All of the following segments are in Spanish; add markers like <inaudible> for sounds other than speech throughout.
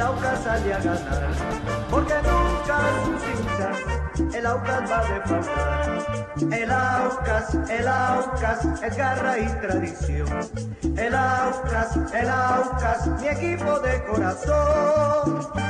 El Aucas sale a ganar, porque nunca sus hinchas el Aucas va a defraudar. El Aucas, el Aucas es garra y tradición. El Aucas, el Aucas, mi equipo de corazón.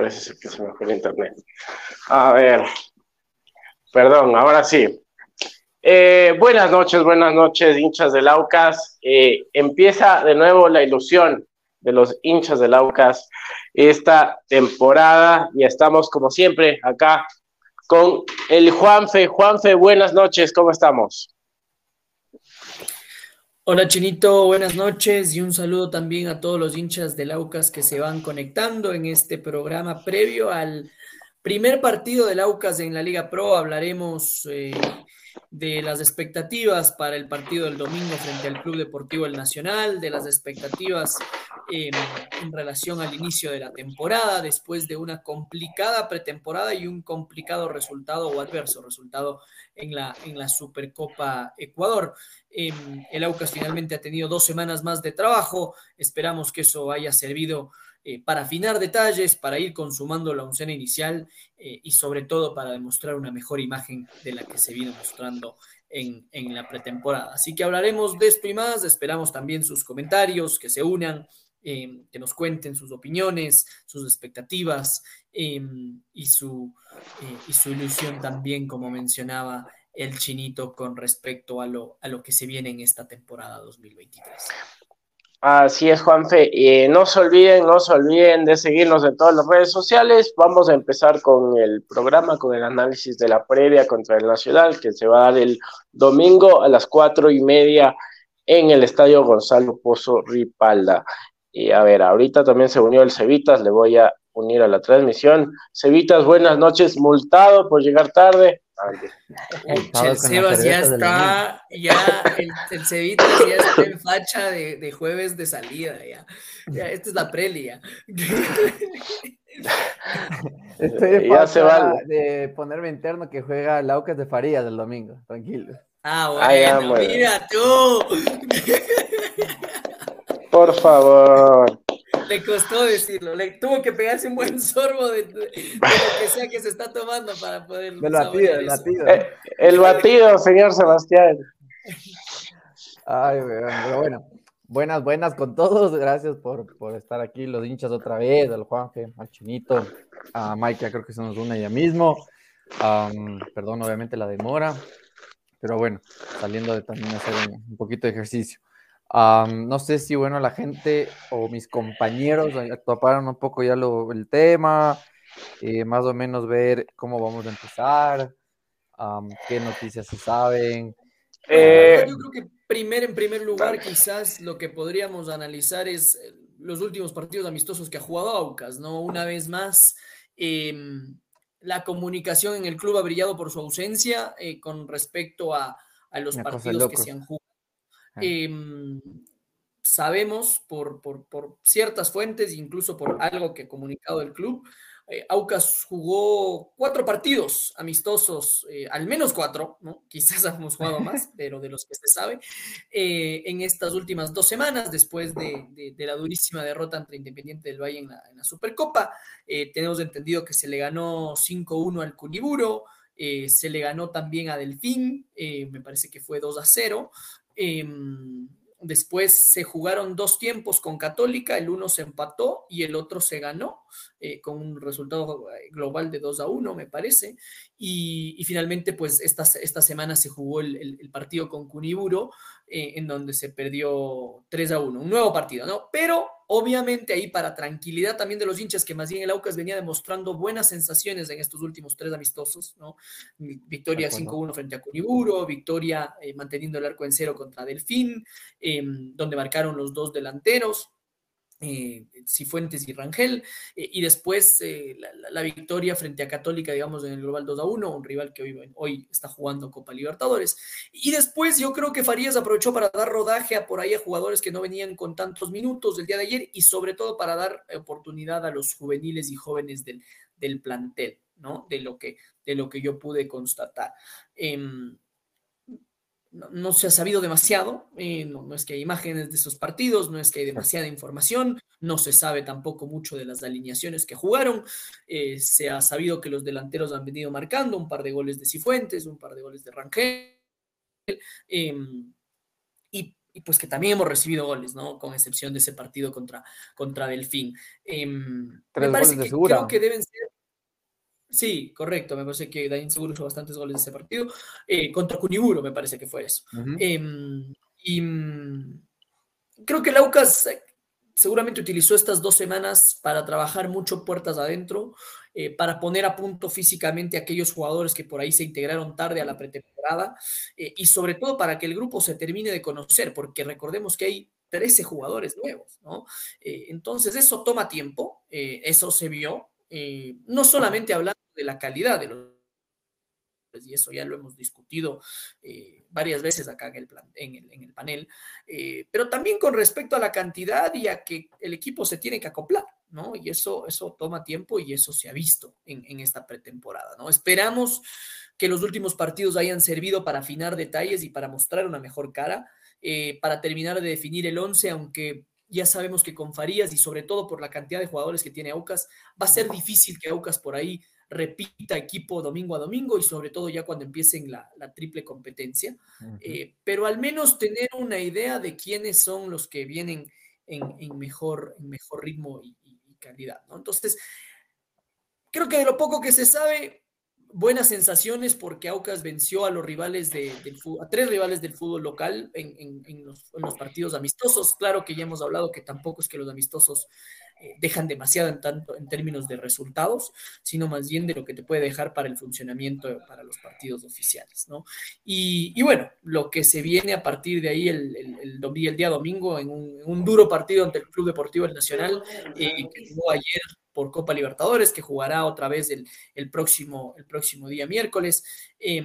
Parece que se me fue el internet. A ver. Perdón, ahora sí. Eh, buenas noches, buenas noches, hinchas del Aucas. Eh, empieza de nuevo la ilusión de los hinchas del Aucas esta temporada y estamos como siempre acá con el Juanfe. Juanfe, buenas noches, ¿cómo estamos? Hola Chinito, buenas noches y un saludo también a todos los hinchas del Aucas que se van conectando en este programa previo al primer partido del Aucas en la Liga Pro. Hablaremos eh, de las expectativas para el partido del domingo frente al Club Deportivo El Nacional, de las expectativas en relación al inicio de la temporada, después de una complicada pretemporada y un complicado resultado o adverso resultado en la, en la Supercopa Ecuador. Em, el Aucas finalmente ha tenido dos semanas más de trabajo, esperamos que eso haya servido eh, para afinar detalles, para ir consumando la oncena inicial eh, y sobre todo para demostrar una mejor imagen de la que se viene mostrando en, en, la pretemporada. Así que hablaremos de esto y más, esperamos también sus comentarios, que se unan, eh, que nos cuenten sus opiniones, sus expectativas y, su, y su ilusión también, como mencionaba el chinito, con respecto a lo, a lo que se viene en esta temporada 2023. Así es, Juanfe. Eh, no se olviden, no se olviden de seguirnos en todas las redes sociales. Vamos a empezar con el programa, con el análisis de la previa contra el Nacional, que se va a dar el domingo a las cuatro y media en el Estadio Gonzalo Pozo Ripalda. Y a ver, ahorita también se unió el Cevitas, le voy a unir a la transmisión. Cevitas, buenas noches, multado por llegar tarde. El, Sebas ya está, ya, el, el Cevita ya está en facha de, de, jueves de salida, ya. ya esta es la preli, ya. <laughs> Estoy de, ya se va. de ponerme interno que juega Laucas de Farías el domingo, tranquilo. Ah, bueno, ah, mira tú. <laughs> Por favor le costó decirlo, le tuvo que pegarse un buen sorbo de, lo que sea que se está tomando para poder. Del batido, el batido. Eh, el batido, señor Sebastián. Ay, pero bueno. Buenas, buenas con todos. Gracias por, por estar aquí, los hinchas otra vez, al Juanje, al Chinito, a Mike, ya creo que se nos une ya mismo. perdón, obviamente la demora, pero bueno, saliendo de también hacer un poquito de ejercicio no sé si, bueno, la gente o mis compañeros toparon un poco ya lo, el tema, eh, más o menos ver cómo vamos a empezar, qué noticias se saben. Eh, yo creo que primer, en primer lugar, quizás lo que podríamos analizar es eh, los últimos partidos amistosos que ha jugado Aucas, ¿no? Una vez más, em, la comunicación en el club ha brillado por su ausencia con respecto a, a los partidos que se han jugado Em, sabemos por, por, por, ciertas fuentes, incluso por algo que ha comunicado el club, eh, Aucas jugó cuatro partidos amistosos, eh, al menos cuatro, ¿no? quizás <laughs> hemos jugado más, <laughs> pero de los que se sabe, eh, en estas últimas dos semanas, después de, de, la durísima derrota entre Independiente del Valle en la, en la Supercopa. tenemos entendido que se le ganó 5-1 al Cuniburo, se le ganó también a Delfín, me parece que fue 2 0. Em, después se jugaron dos tiempos con Católica, el uno se empató y el otro se ganó, eh, con un resultado eh, global de 2 a 1, me parece. Y, finalmente, pues esta, esta semana se jugó el, partido con Cuniburo, eh, en donde se perdió 3 a 1, un nuevo partido, ¿no? Pero Obviamente ahí para tranquilidad también de los hinchas, que más bien el Aucas venía demostrando buenas sensaciones en estos últimos tres amistosos, ¿no? Victoria 5-1 frente a Curiburo, victoria eh, manteniendo el arco en cero contra Delfín, em, donde marcaron los dos delanteros eh, Cifuentes y Rangel, eh, y después eh, la, victoria frente a Católica, digamos, en el Global 2 a 1, un rival que hoy, hoy, está jugando Copa Libertadores. Y después yo creo que Farías aprovechó para dar rodaje a por ahí a jugadores que no venían con tantos minutos el día de ayer y sobre todo para dar oportunidad a los juveniles y jóvenes del, del plantel, ¿no? De lo, que, de lo que yo pude constatar. No, se ha sabido demasiado, eh, no, es que hay imágenes de esos partidos, no es que hay demasiada información, no se sabe tampoco mucho de las alineaciones que jugaron, eh, se ha sabido que los delanteros han venido marcando un par de goles de Cifuentes, un par de goles de Rangel, em, y, pues que también hemos recibido goles, ¿no? Con excepción de ese partido contra, contra Delfín. Em, me parece que creo que deben ser Sí, correcto. Me parece que Dain Seguro hizo bastantes goles de ese partido. Eh, contra Cuniburo, me parece que fue eso. Em, y mm, creo que Laucas eh, seguramente utilizó estas dos semanas para trabajar mucho puertas adentro, eh, para poner a punto físicamente a aquellos jugadores que por ahí se integraron tarde a la pretemporada y sobre todo para que el grupo se termine de conocer, porque recordemos que hay 13 jugadores nuevos, ¿no? entonces eso toma tiempo, eso se vio, no solamente hablando de la calidad de los y eso ya lo hemos discutido eh, varias veces acá en el, plan, en el, en el panel, eh, pero también con respecto a la cantidad y a que el equipo se tiene que acoplar, ¿no? Y eso, eso toma tiempo y eso se ha visto en, en esta pretemporada, ¿no? Esperamos que los últimos partidos hayan servido para afinar detalles y para mostrar una mejor cara, eh, para terminar de definir el 11, aunque ya sabemos que con Farías y sobre todo por la cantidad de jugadores que tiene Aucas, va a ser difícil que Aucas por ahí repita equipo domingo a domingo y sobre todo ya cuando empiecen la, la triple competencia. eh, pero al menos tener una idea de quiénes son los que vienen en, en mejor, en mejor ritmo y, y, y calidad. ¿no? Entonces, creo que de lo poco que se sabe, buenas sensaciones porque Aucas venció a los rivales de, a tres rivales del fútbol local en, los, partidos amistosos. Claro que ya hemos hablado que tampoco es que los amistosos eh, dejan demasiado en, tanto, en términos de resultados, sino más bien de lo que te puede dejar para el funcionamiento para los partidos oficiales, ¿no? Y, bueno, lo que se viene a partir de ahí el, el, día domingo en un, en un, duro partido ante el Club Deportivo El Nacional, eh, que jugó ayer por Copa Libertadores, que jugará otra vez el, el, próximo, el próximo día miércoles. Eh,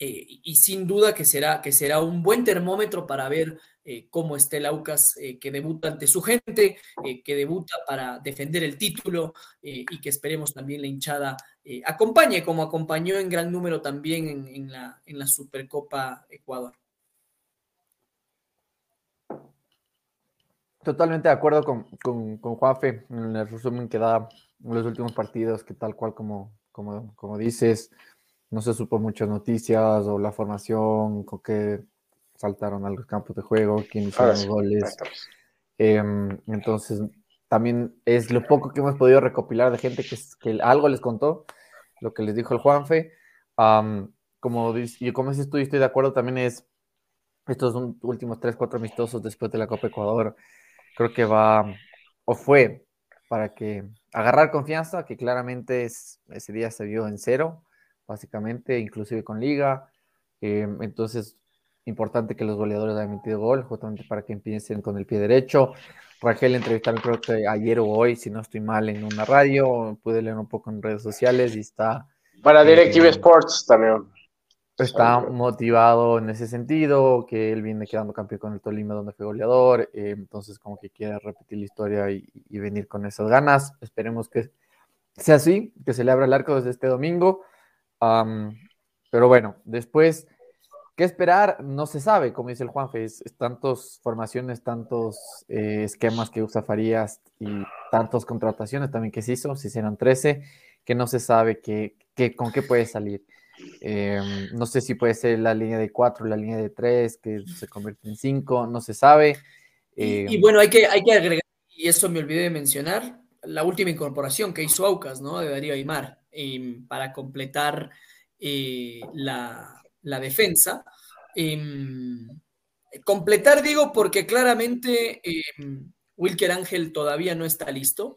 eh, y sin duda que será, que será un buen termómetro para ver eh, cómo está el Aucas, eh, que debuta ante su gente, que debuta para defender el título y que esperemos también la hinchada acompañe, como acompañó en gran número también en, la, en la Supercopa Ecuador. Totalmente de acuerdo con, con, con, Juanfe en el resumen que da los últimos partidos, que tal cual como, como, como dices, no se supo muchas noticias o la formación, con que saltaron a los campos de juego, quién hizo los goles. Eh, entonces, también es lo poco que hemos podido recopilar de gente que, que algo les contó, lo que les dijo el Juanfe. Um, como, y como dices tú, y estoy de acuerdo, también es estos últimos tres, cuatro amistosos después de la Copa Ecuador creo que va, o fue, para que agarrar confianza, que claramente es, ese día se vio en cero, básicamente, inclusive con liga. Eh, entonces, importante que los goleadores hayan metido gol, justamente para que empiecen con el pie derecho. Rangel entrevistaron creo que ayer o hoy, si no estoy mal, en una radio, pude leer un poco en redes sociales y está... Para Directive eh, Sports también está motivado en ese sentido, que él viene quedando campeón con el Tolima donde fue goleador, eh, entonces como que quiere repetir la historia y, y, venir con esas ganas. Esperemos que sea así, que se le abra el arco desde este domingo. Um, pero bueno, después, ¿qué esperar? No se sabe, como dice el Juanfe, es, es tantos formaciones, tantos eh, esquemas que usa Farías y tantas contrataciones también que se hizo, se hicieron 13, que no se sabe que, que, con qué puede salir. Eh, no sé si puede ser la línea de 4, la línea de 3, que se convierte en 5, no se sabe. Eh, y, y, bueno, hay que, hay que agregar, y eso me olvidé de mencionar, la última incorporación que hizo Aucas, ¿no? De Darío Aymar, eh, para completar eh, la, la, defensa. completar, digo, porque claramente Wilker Ángel todavía no está listo.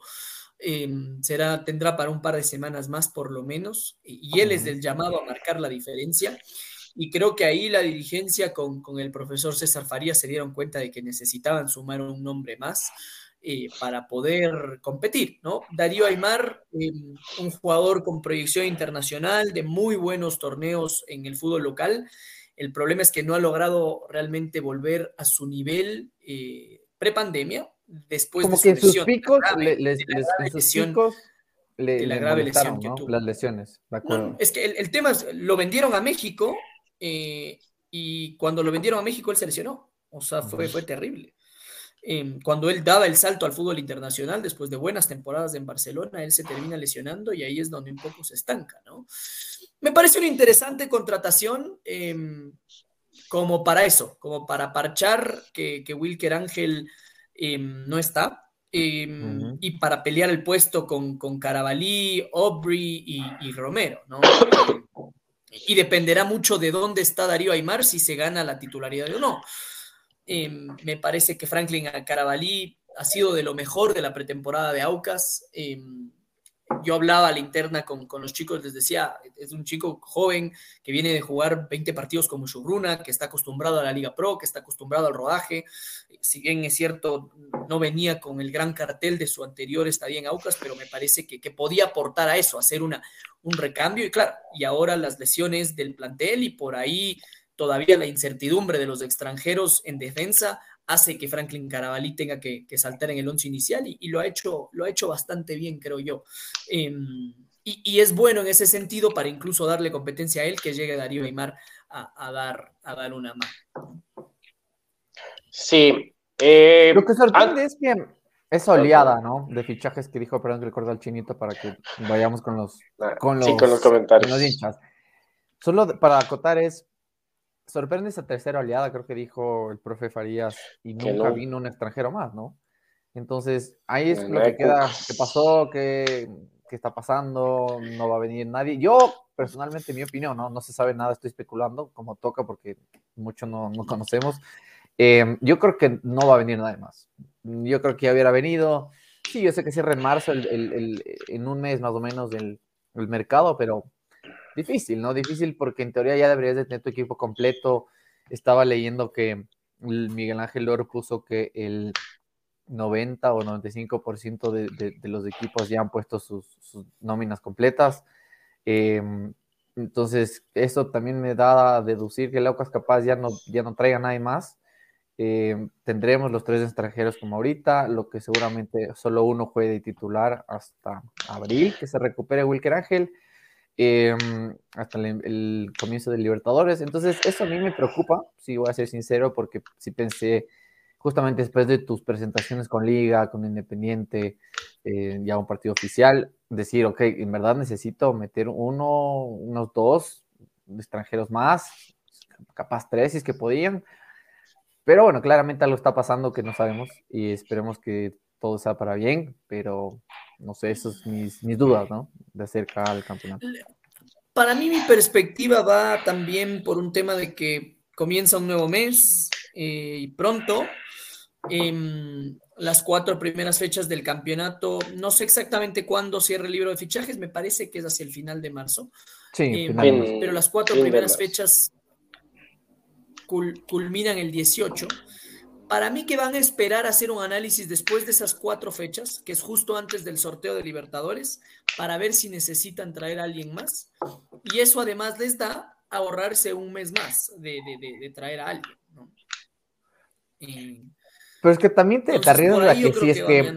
Eh, será, tendrá para un par de semanas más por lo menos, y, y él es del llamado a marcar la diferencia. Y creo que ahí la dirigencia con, con, el profesor César Farías se dieron cuenta de que necesitaban sumar un nombre más eh, para poder competir, ¿no? Darío Aymar, eh, un jugador con proyección internacional, de muy buenos torneos en el fútbol local. El problema es que no ha logrado realmente volver a su nivel eh, prepandemia, después como de que en sus picos, grave, les, les, en sus picos le, de la grave lesión que ¿no? tuvo. Las lesiones, de acuerdo. No, es que el, el, tema es, lo vendieron a México eh, y cuando lo vendieron a México él se lesionó. O sea, fue, fue terrible. Eh, cuando él daba el salto al fútbol internacional, después de buenas temporadas en Barcelona, él se termina lesionando y ahí es donde un poco se estanca, ¿no? Me parece una interesante contratación eh, como para eso, como para parchar que, que Wilker Ángel eh, no está. Eh, uh -huh. Y para pelear el puesto con, con Carabalí, Aubrey y, y Romero, ¿no? y dependerá mucho de dónde está Darío Aymar si se gana la titularidad o no. Eh, me parece que Franklin Carabalí ha sido de lo mejor de la pretemporada de Aucas. Eh, yo hablaba a la interna con, con, los chicos, les decía, es un chico joven que viene de jugar 20 partidos como Shubruna, que está acostumbrado a la Liga Pro, que está acostumbrado al rodaje. Si bien es cierto, no venía con el gran cartel de su anterior estadía en Aucas, pero me parece que, que podía aportar a eso, hacer una, un recambio. Y claro, y ahora las lesiones del plantel y por ahí todavía la incertidumbre de los extranjeros en defensa hace que Franklin Carabalí tenga que, saltar en el once inicial y, lo, ha hecho, lo ha hecho bastante bien, creo yo. Em, y, es bueno en ese sentido para incluso darle competencia a él que llegue Darío Aymar a, dar, a dar una mano. Sí. Eh, lo que sorprende es que esa oleada, ¿no? De fichajes que dijo, perdón que recuerdo al chinito para que vayamos con los, ah, con los, con los comentarios. Con los hinchas. Solo para acotar es, sorprende esa tercera oleada, creo que dijo el profe Farías, y nunca vino un extranjero más, ¿no? Entonces, ahí es lo que queda, qué pasó, qué, qué, está pasando, no va a venir nadie. Yo, personalmente, mi opinión, ¿no? No se sabe nada, estoy especulando, como toca, porque mucho no, no conocemos. Em, yo creo que no va a venir nadie más. Yo creo que ya hubiera venido. Sí, yo sé que cierra en marzo, el, el, el, en un mes más o menos, el mercado, pero difícil, ¿no? Difícil porque en teoría ya deberías de tener tu equipo completo. Estaba leyendo que Miguel Ángel Oro puso que el 90 o 95% de, de, de, los equipos ya han puesto sus, nóminas completas. Em, entonces, eso también me da a deducir que el Aucas capaz ya no, ya no traiga nadie más. Em, tendremos los tres extranjeros como ahorita, lo que seguramente solo uno juegue de titular hasta abril, que se recupere Wilker Ángel. Em, hasta el, comienzo de Libertadores. Entonces, eso a mí me preocupa, si voy a ser sincero, porque si pensé, justamente después de tus presentaciones con Liga, con Independiente, eh, ya un partido oficial, decir, ok, en verdad necesito meter uno, unos dos extranjeros más, capaz tres si es que podían. Pero bueno, claramente algo está pasando que no sabemos y esperemos que todo sea para bien, pero no sé, esas son mis, mis dudas, ¿no? De acerca al campeonato. Para mí mi perspectiva va también por un tema de que comienza un nuevo mes eh, y pronto. Em, las cuatro primeras fechas del campeonato, no sé exactamente cuándo cierra el libro de fichajes, me parece que es hacia el final de marzo. Sí, em, pero las cuatro primeras fechas culminan el 18 para mí que van a esperar a hacer un análisis después de esas cuatro fechas, que es justo antes del sorteo de Libertadores, para ver si necesitan traer a alguien más. Y eso además les da ahorrarse un mes más de, traer a alguien. Pero es que también te, arriesgas que si es que...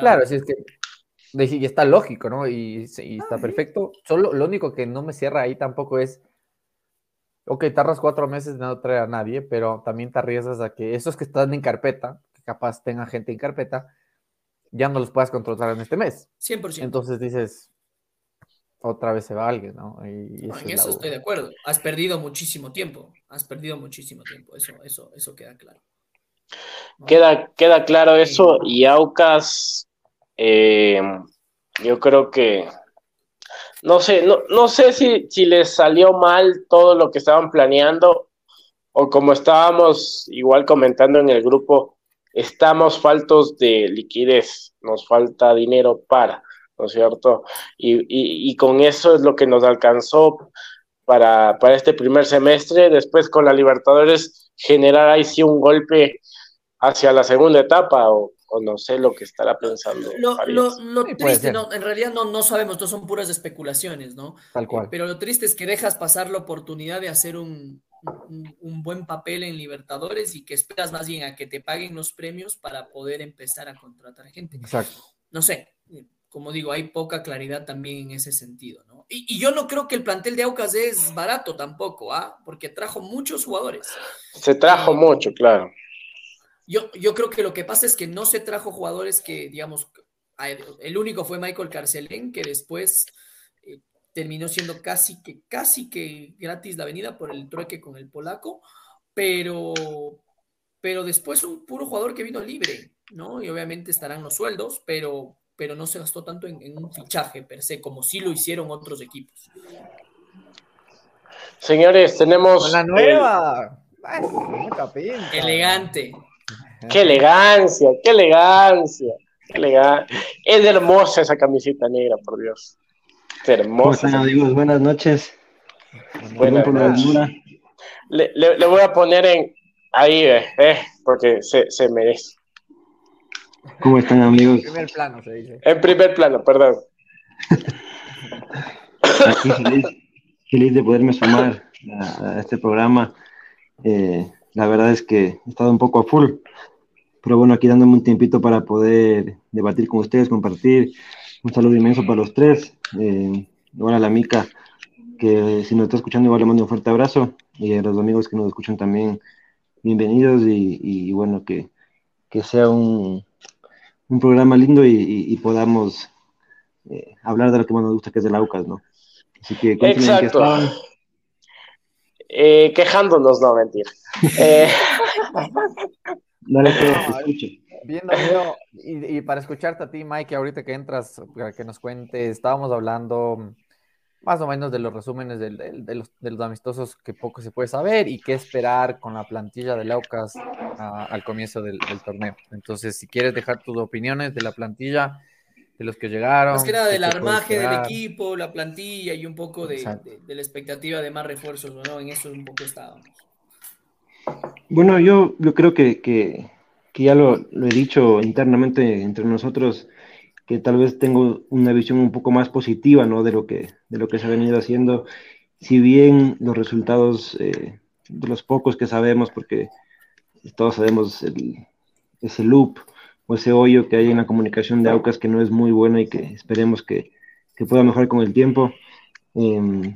Claro, si es que... Y está lógico, ¿no? Y, está ah, perfecto. Solo lo único que no me cierra ahí tampoco es ok, tardas cuatro meses de no traer a nadie, pero también te arriesgas a que esos que están en carpeta, que capaz tenga gente en carpeta, ya no los puedas contratar en este mes. 100%. Entonces dices, otra vez se va alguien, ¿no? en eso estoy de acuerdo. Has perdido muchísimo tiempo. Has perdido muchísimo tiempo. Eso, eso, eso queda claro. Queda, queda claro eso. Y Aucas, eh, yo creo que no sé, no, no sé si, si les salió mal todo lo que estaban planeando o como estábamos igual comentando en el grupo, estamos faltos de liquidez, nos falta dinero para, ¿no es cierto? Y, y, con eso es lo que nos alcanzó para, para este primer semestre, después con la Libertadores generar ahí sí un golpe hacia la segunda etapa o, o no sé lo que estará pensando. Lo, triste, no, en realidad no, no sabemos, no son puras especulaciones, ¿no? Tal cual. pero lo triste es que dejas pasar la oportunidad de hacer un, un, buen papel en Libertadores y que esperas más bien a que te paguen los premios para poder empezar a contratar gente. Exacto. No sé, como digo, hay poca claridad también en ese sentido, ¿no? Y, y yo no creo que el plantel de Aucas es barato tampoco, ¿ah? Porque trajo muchos jugadores. Se trajo mucho, claro. Yo, yo creo que lo que pasa es que no se trajo jugadores que, digamos, el único fue Michael Carcelén, que después eh, terminó siendo casi que, casi que gratis la avenida por el trueque con el polaco, pero, pero después un puro jugador que vino libre, ¿no? Y obviamente estarán los sueldos, pero, pero no se gastó tanto en, un fichaje per se, como sí lo hicieron otros equipos. Señores, tenemos. La nueva. Elegante. ¡Qué elegancia! ¡Qué elegancia! Es hermosa esa camiseta negra, por Dios. Es hermosa. ¿Cómo están, amigos? Buenas noches. Buenas noches. Le, le, voy a poner en ahí, eh, eh porque se, se merece. ¿Cómo están, amigos? En primer plano, se dice. En primer plano, perdón. Aquí feliz, feliz de poderme sumar a, este programa. Eh, la verdad es que he estado un poco a full, pero bueno, aquí dándome un tiempito para poder debatir con ustedes, compartir. Un saludo inmenso para los tres. Eh, igual a la Mica, que si nos está escuchando, igual le mando un fuerte abrazo. Y a los amigos que nos escuchan también, bienvenidos. Y, bueno, que, que sea un, un programa lindo y, podamos eh, hablar de lo que más nos gusta, que es el AUCAS, ¿no? Así que Exacto. Eh, quejándonos, no, mentira. <laughs> eh... Escuche. Viendo y, y, para escucharte a ti, Mike, ahorita que entras, para que nos cuentes, estábamos hablando más o menos de los resúmenes de, los, de, los, amistosos que poco se puede saber y qué esperar con la plantilla de Laucas al comienzo del, torneo. Entonces, si quieres dejar tus opiniones de la plantilla, de los que llegaron. Más que nada del armaje del equipo, la plantilla y un poco de, la expectativa de más refuerzos, ¿no? En eso un poco estábamos. Bueno, yo, yo creo que, que, ya lo, lo, he dicho internamente entre nosotros que tal vez tengo una visión un poco más positiva ¿no? de, lo que, de lo que se ha venido haciendo, si bien los resultados eh, de los pocos que sabemos, porque todos sabemos el, ese loop o ese hoyo que hay en la comunicación de AUCAS que no es muy bueno y que esperemos que, que pueda mejorar con el tiempo. Em,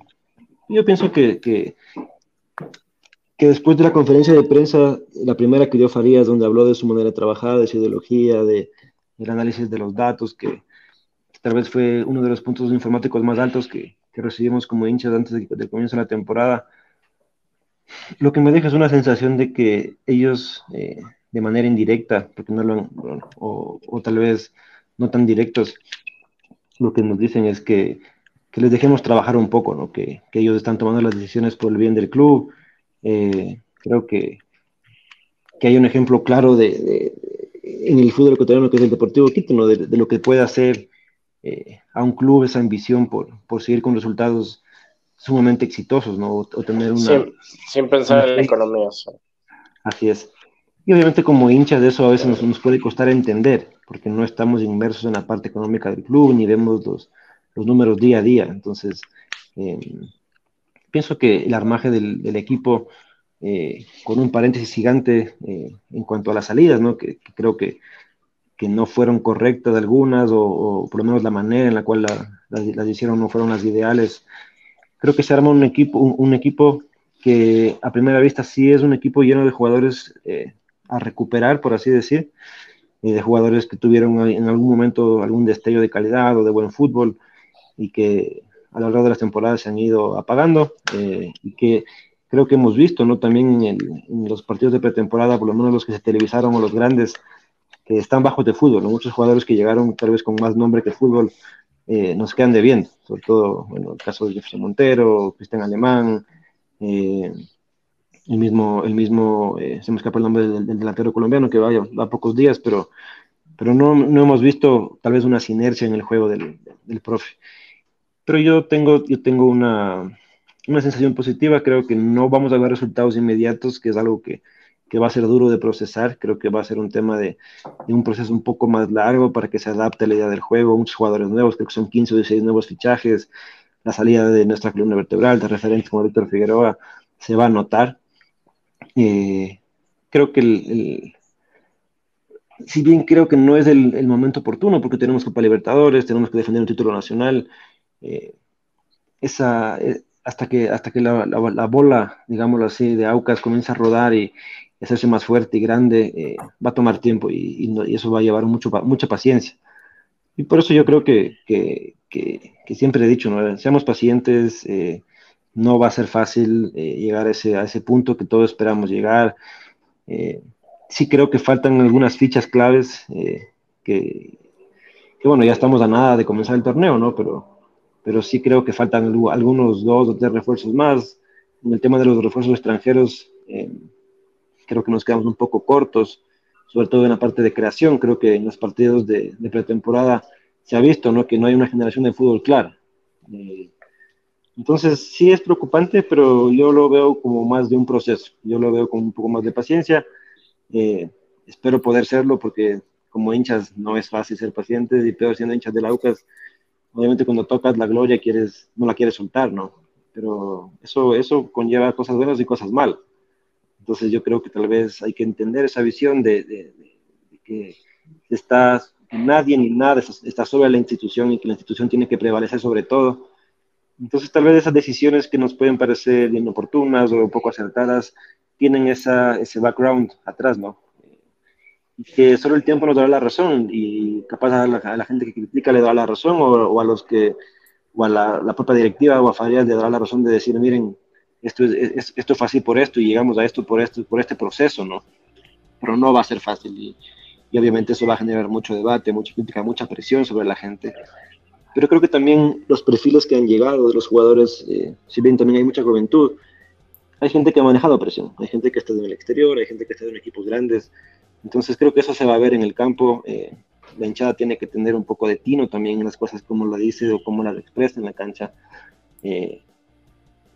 yo pienso que, que, que, después de la conferencia de prensa, la primera que dio Farías, donde habló de su manera de trabajar, de su ideología, de, el análisis de los datos, que tal vez fue uno de los puntos informáticos más altos que, que recibimos como hinchas antes del de comienzo de la temporada. Lo que me deja es una sensación de que ellos, eh, de manera indirecta, porque no lo o, o, tal vez no tan directos, lo que nos dicen es que, que les dejemos trabajar un poco, ¿no? que, que, ellos están tomando las decisiones por el bien del club. Eh, creo que, que hay un ejemplo claro de, en el fútbol ecuatoriano que es el Deportivo Quito, ¿no? de, lo que puede hacer eh, a un club esa ambición por, por seguir con resultados sumamente exitosos, ¿no? O, tener una... Sin, pensar en la economía. Así es. Y obviamente como hinchas de eso a veces nos, nos, puede costar entender, porque no estamos inmersos en la parte económica del club, ni vemos los, los números día a día. Entonces, eh, pienso que el armaje del, del equipo eh, con un paréntesis gigante eh, en cuanto a las salidas, ¿no? que, creo que, que, no fueron correctas algunas, o, por lo menos la manera en la cual las hicieron no fueron las ideales. Creo que se arma un equipo, un, equipo que a primera vista sí es un equipo lleno de jugadores eh, a recuperar, por así decir, de jugadores que tuvieron en algún momento algún destello de calidad o de buen fútbol y que a lo largo de las temporadas se han ido apagando y que creo que hemos visto, ¿no? También en, los partidos de pretemporada, por lo menos los que se televisaron o los grandes, que están bajos de fútbol. Muchos jugadores que llegaron tal vez con más nombre que fútbol eh, nos quedan de bien, sobre todo, bueno, el caso de Jefferson Montero, Cristian Alemán, eh, el mismo, el mismo eh, se me escapa el nombre del, delantero colombiano que vaya, va a pocos días, pero, pero no, no, hemos visto tal vez una sinergia en el juego del, del profe. Pero yo tengo, yo tengo una, una sensación positiva. Creo que no vamos a ver resultados inmediatos, que es algo que, que va a ser duro de procesar. Creo que va a ser un tema de, un proceso un poco más largo para que se adapte a la idea del juego. Muchos jugadores nuevos, creo que son 15 o 16 nuevos fichajes. La salida de nuestra columna vertebral, de referentes como Víctor Figueroa, se va a notar. Eh, creo que el, si bien creo que no es el, el, momento oportuno, porque tenemos Copa Libertadores, tenemos que defender un título nacional, eh, esa, eh, hasta que, hasta que la, la, bola, digámoslo así, de Aucas comienza a rodar y, hacerse más fuerte y grande, eh, va a tomar tiempo y, y, eso va a llevar mucho, mucha paciencia. Y por eso yo creo que, que, que, siempre he dicho, ¿no? seamos pacientes, eh, no va a ser fácil eh, llegar a ese, punto que todos esperamos llegar. sí creo que faltan algunas fichas claves que, que, bueno, ya estamos a nada de comenzar el torneo, ¿no? Pero, pero sí creo que faltan algunos dos o tres refuerzos más. En el tema de los refuerzos extranjeros, eh, creo que nos quedamos un poco cortos, sobre todo en la parte de creación. Creo que en los partidos de, pretemporada se ha visto ¿no? que no hay una generación de fútbol clara. Eh, entonces, sí es preocupante, pero yo lo veo como más de un proceso. Yo lo veo con un poco más de paciencia. Eh, espero poder serlo porque como hinchas no es fácil ser pacientes y peor siendo hinchas de la UCAS, obviamente cuando tocas la gloria quieres, no la quieres soltar, ¿no? Pero eso, eso conlleva cosas buenas y cosas malas. Entonces yo creo que tal vez hay que entender esa visión de, de, que está, nadie ni nada está sobre la institución y que la institución tiene que prevalecer sobre todo. Entonces tal vez esas decisiones que nos pueden parecer inoportunas o poco acertadas tienen esa, ese background atrás, ¿no? que solo el tiempo nos dará la razón y capaz a la, gente que critica le dará la razón o, a los que o a la, propia directiva o a Farías le dará la razón de decir miren esto es, esto es fácil por esto y llegamos a esto por esto por este proceso no pero no va a ser fácil y, obviamente eso va a generar mucho debate mucha crítica mucha presión sobre la gente pero creo que también los perfiles que han llegado de los jugadores eh, si bien también hay mucha juventud hay gente que ha manejado presión hay gente que está en el exterior hay gente que está en equipos grandes entonces creo que eso se va a ver en el campo. Eh, la hinchada tiene que tener un poco de tino también en las cosas como lo dice o como las expresa en la cancha. Eh,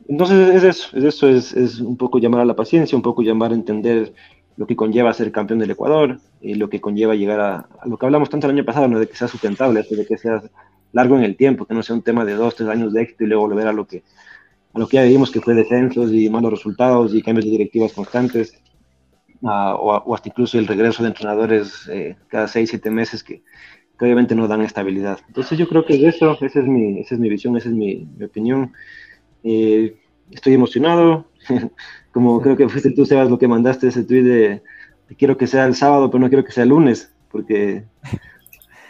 entonces es eso, es eso, es, un poco llamar a la paciencia, un poco llamar a entender lo que conlleva ser campeón del Ecuador y lo que conlleva llegar a, lo que hablamos tanto el año pasado, ¿no? de que sea sustentable, de que sea largo en el tiempo, que no sea un tema de dos, tres años de éxito y luego volver a lo que a lo que ya vimos que fue descensos y malos resultados y cambios de directivas constantes o, hasta incluso el regreso de entrenadores eh, cada seis, siete meses que, obviamente no dan estabilidad. Entonces yo creo que es eso, esa es mi, esa es mi visión, esa es mi, opinión. Eh, estoy emocionado, <laughs> como creo que fuiste tú, Sebas, lo que mandaste ese tweet de, quiero que sea el sábado, pero no quiero que sea el lunes, porque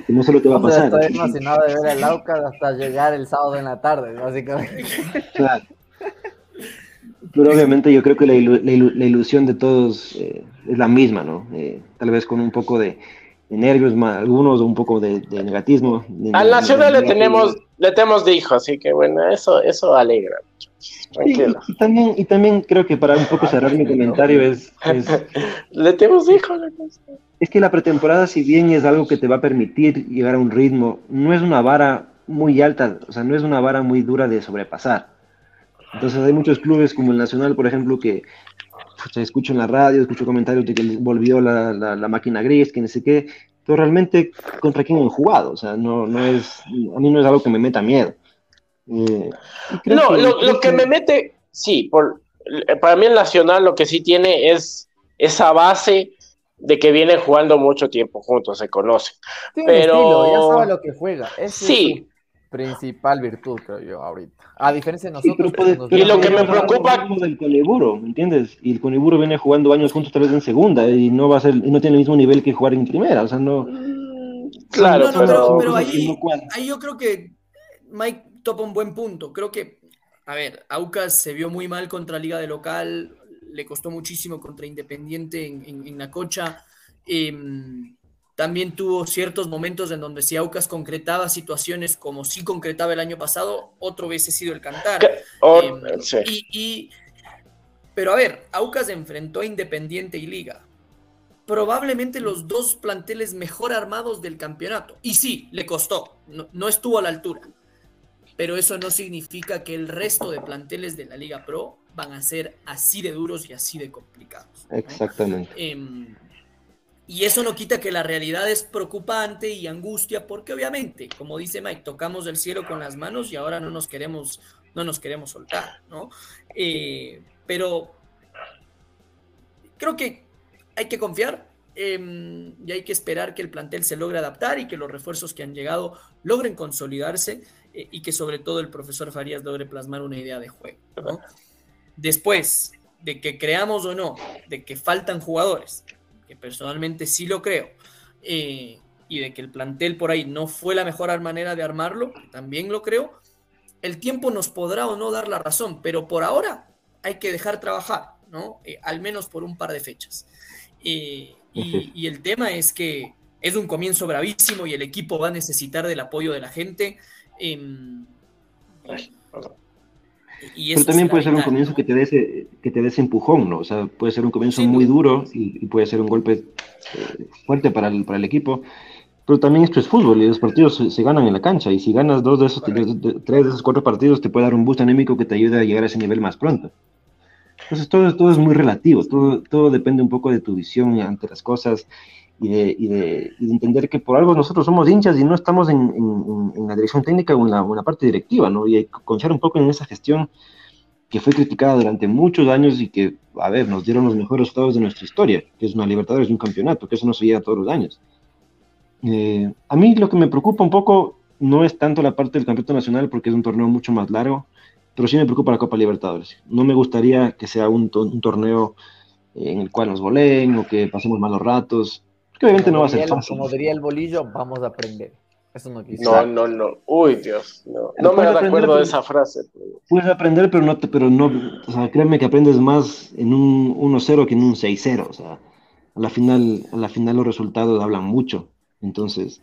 no sé lo que va a pasar. Estoy emocionado de ver el Aucas hasta llegar el sábado en la tarde, básicamente. <laughs> Claro pero obviamente yo creo que la, ilusión de todos eh, es la misma, ¿no? Eh, tal vez con un poco de, nervios, algunos, un poco de, negatismo. Al Nacional le tenemos, le tenemos de hijo, así que bueno, eso, eso alegra. Tranquilo. Y, también, y también creo que para un poco cerrar mi comentario es... <laughs> le tenemos de hijo. Es que la pretemporada, si bien es algo que te va a permitir llegar a un ritmo, no es una vara muy alta, o sea, no es una vara muy dura de sobrepasar. Entonces hay muchos clubes como el Nacional, por ejemplo, que se escucho en la radio, escucho comentarios de que volvió la, la, máquina gris, que no sé qué, pero realmente contra quién han jugado, o sea, no, no es, a mí no es algo que me meta miedo. Eh, no, lo, lo que, me mete, sí, por, para mí el Nacional lo que sí tiene es esa base de que vienen jugando mucho tiempo juntos, se conoce. pero ya sabe lo que juega. sí, principal virtud, creo yo, ahorita. A diferencia de nosotros. y lo que me preocupa. del Coniburo, ¿me entiendes? Y el Coniburo viene jugando años juntos, tal vez en segunda, y no va a ser, y no tiene el mismo nivel que jugar en primera, o sea, no. Mm, claro, pero, pero ahí, ahí yo creo que Mike topa un buen punto. Creo que, a ver, Aucas se vio muy mal contra Liga de Local, le costó muchísimo contra Independiente en, en, en la cocha. Eh, también tuvo ciertos momentos en donde si Aucas concretaba situaciones como si concretaba el año pasado, otro hubiese sido el cantar. Em, y, pero a ver, Aucas enfrentó a Independiente y Liga. Probablemente los dos planteles mejor armados del campeonato. Y sí, le costó, no, estuvo a la altura. Pero eso no significa que el resto de planteles de la Liga Pro van a ser así de duros y así de complicados. Exactamente. Em, y eso no quita que la realidad es preocupante y angustia, porque obviamente, como dice Mike, tocamos el cielo con las manos y ahora no nos queremos, no nos queremos soltar, ¿no? Eh, pero creo que hay que confiar em, y hay que esperar que el plantel se logre adaptar y que los refuerzos que han llegado logren consolidarse eh, y que sobre todo el profesor Farías logre plasmar una idea de juego. Después de que creamos o no, de que faltan jugadores, que personalmente sí lo creo, eh, y de que el plantel por ahí no fue la mejor manera de armarlo, también lo creo, el tiempo nos podrá o no dar la razón, pero por ahora hay que dejar trabajar, ¿no? Eh, al menos por un par de fechas. Eh, y, el tema es que es un comienzo bravísimo y el equipo va a necesitar del apoyo de la gente. Em, pero también puede ser un comienzo que te dé ese, que te dé empujón, ¿no? O sea, puede ser un comienzo muy duro y, puede ser un golpe eh, fuerte para el, para el equipo. Pero también esto es fútbol y los partidos se, ganan en la cancha. Y si ganas dos de esos, tres de esos cuatro partidos, te puede dar un boost anémico que te ayude a llegar a ese nivel más pronto. Entonces todo, todo es muy relativo, todo, todo depende un poco de tu visión ante las cosas y de, y de, entender que por algo nosotros somos hinchas y no estamos en, en, la dirección técnica o en la, parte directiva, ¿no? Y confiar un poco en esa gestión que fue criticada durante muchos años y que, a ver, nos dieron los mejores resultados de nuestra historia, que es una Libertadores y un campeonato, que eso no se llega todos los años. Eh, a mí lo que me preocupa un poco no es tanto la parte del campeonato nacional, porque es un torneo mucho más largo, pero sí me preocupa la Copa Libertadores. No me gustaría que sea un, torneo en el cual nos volen o que pasemos malos ratos, que obviamente no va a ser fácil. Como diría el bolillo, vamos a aprender. Eso no No, no, no. Uy, Dios. No, no me acuerdo de esa frase. Puedes aprender, pero no, te, pero no, o sea, créeme que aprendes más en un 1-0 que en un 6-0. O sea, a la final, a la final los resultados hablan mucho. Entonces,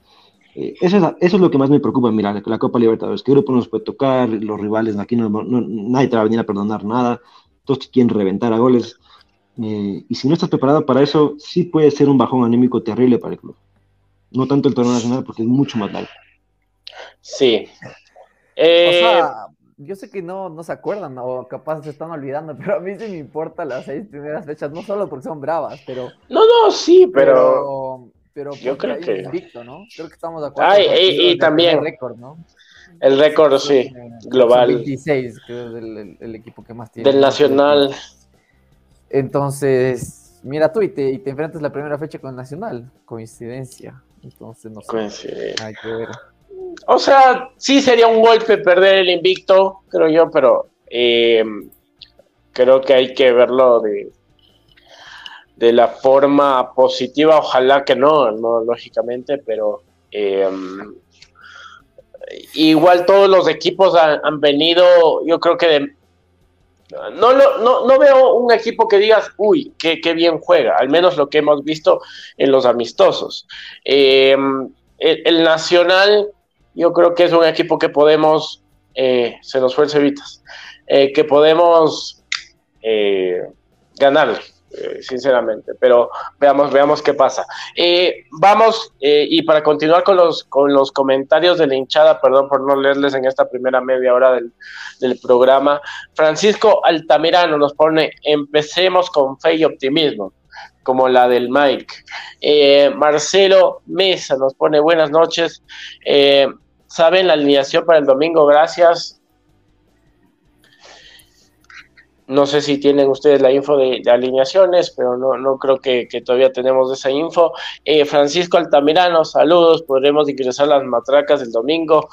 eh, eso, es, eso es lo que más me preocupa, mira, la, Copa Libertadores, qué grupo nos puede tocar, los rivales, aquí no, nadie te va a venir a perdonar nada, todos quieren reventar a goles, eh, y si no estás preparado para eso, sí puede ser un bajón anémico terrible para el club. No tanto el torneo nacional, porque es mucho más largo. Sí. Eh, yo sé que no, no se acuerdan o capaz se están olvidando, <laughs> pero a mí sí me importa las seis primeras fechas, no solo porque son bravas, pero... No, no, sí, pero pero yo creo que invicto, ¿no? Creo que estamos de acuerdo. Ay, y, también el récord, ¿no? El récord, sí, global. 26, que es el, equipo que más tiene. Del Nacional. Entonces, mira tú y te, y te enfrentas la primera fecha con Nacional. Coincidencia. Entonces, no sé. Coincidencia. Hay que ver. O sea, sí sería un golpe perder el invicto, creo yo, pero eh, creo que hay que verlo de, de la forma positiva, ojalá que no, no lógicamente, pero em, igual todos los equipos han, venido, yo creo que de, no, no, no, veo un equipo que digas, uy, qué, bien juega, al menos lo que hemos visto en los amistosos. Em, el, Nacional, yo creo que es un equipo que podemos, eh, se nos fue el eh, que podemos eh, ganarle. Eh, sinceramente, pero veamos, veamos qué pasa. Eh, vamos, eh, y para continuar con los, con los comentarios de la hinchada, perdón por no leerles en esta primera media hora del, del programa, Francisco Altamirano nos pone, empecemos con fe y optimismo como la del Mike. Marcelo Mesa nos pone buenas noches. ¿Saben la alineación para el domingo? Gracias. No sé si tienen ustedes la info de, alineaciones, pero no, no creo que, todavía tenemos esa info. Eh, Francisco Altamirano, saludos, podremos ingresar las matracas el domingo.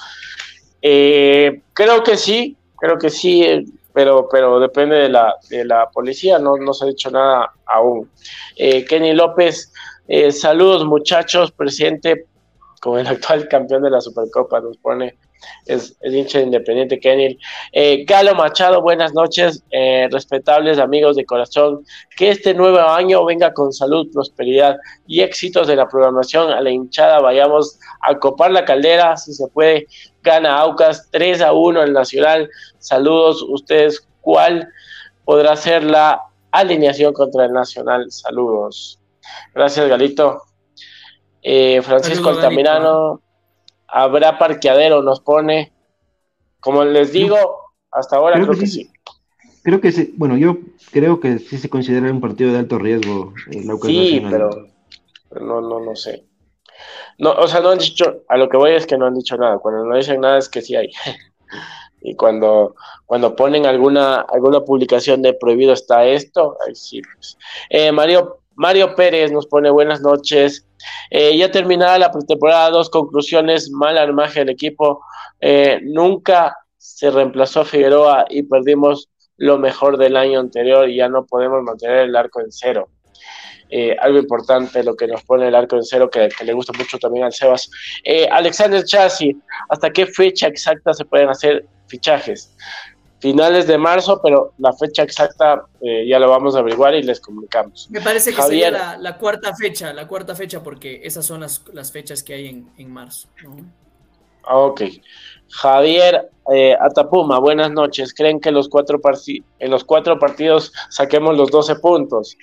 Eh, creo que sí, creo que sí, pero, pero depende de la, de la policía, no, no se ha dicho nada aún. Eh, Kenny López, saludos muchachos, presidente con el actual campeón de la Supercopa, nos pone es, es hincha Independiente Kenny. Eh, Galo Machado, buenas noches, eh, respetables amigos de corazón. Que este nuevo año venga con salud, prosperidad y éxitos de la programación. A la hinchada vayamos a copar la caldera, si se puede. Gana Aucas 3 a 1 en Nacional. Saludos, ustedes, ¿cuál podrá ser la alineación contra el Nacional? Saludos. Gracias, Galito. Eh, Francisco Altamirano habrá parqueadero, nos pone. Como les digo, hasta ahora creo, que, sí. Creo que sí. Bueno, yo creo que sí se considera un partido de alto riesgo. Eh, sí, pero, no, no, no sé. No, o sea, no han dicho, a lo que voy es que no han dicho nada. Cuando no dicen nada es que sí hay. <laughs> y cuando, cuando ponen alguna, alguna publicación de prohibido está esto, ahí sí. Pues. Eh, Mario, Mario Pérez nos pone buenas noches. Eh, ya terminada la pretemporada, dos conclusiones, mala imagen del equipo. Eh, nunca se reemplazó Figueroa y perdimos lo mejor del año anterior y ya no podemos mantener el arco en cero. Eh, algo importante lo que nos pone el arco en cero, que, le gusta mucho también al Sebas. Alexander Chassi, ¿hasta qué fecha exacta se pueden hacer fichajes? Finales de marzo, pero la fecha exacta eh, ya lo vamos a averiguar y les comunicamos. Me parece que sería la, cuarta fecha, la cuarta fecha, porque esas son las, fechas que hay en, marzo. Ok. Javier eh, Atapuma, buenas noches. ¿Creen que los cuatro en los cuatro partidos saquemos los 12 puntos?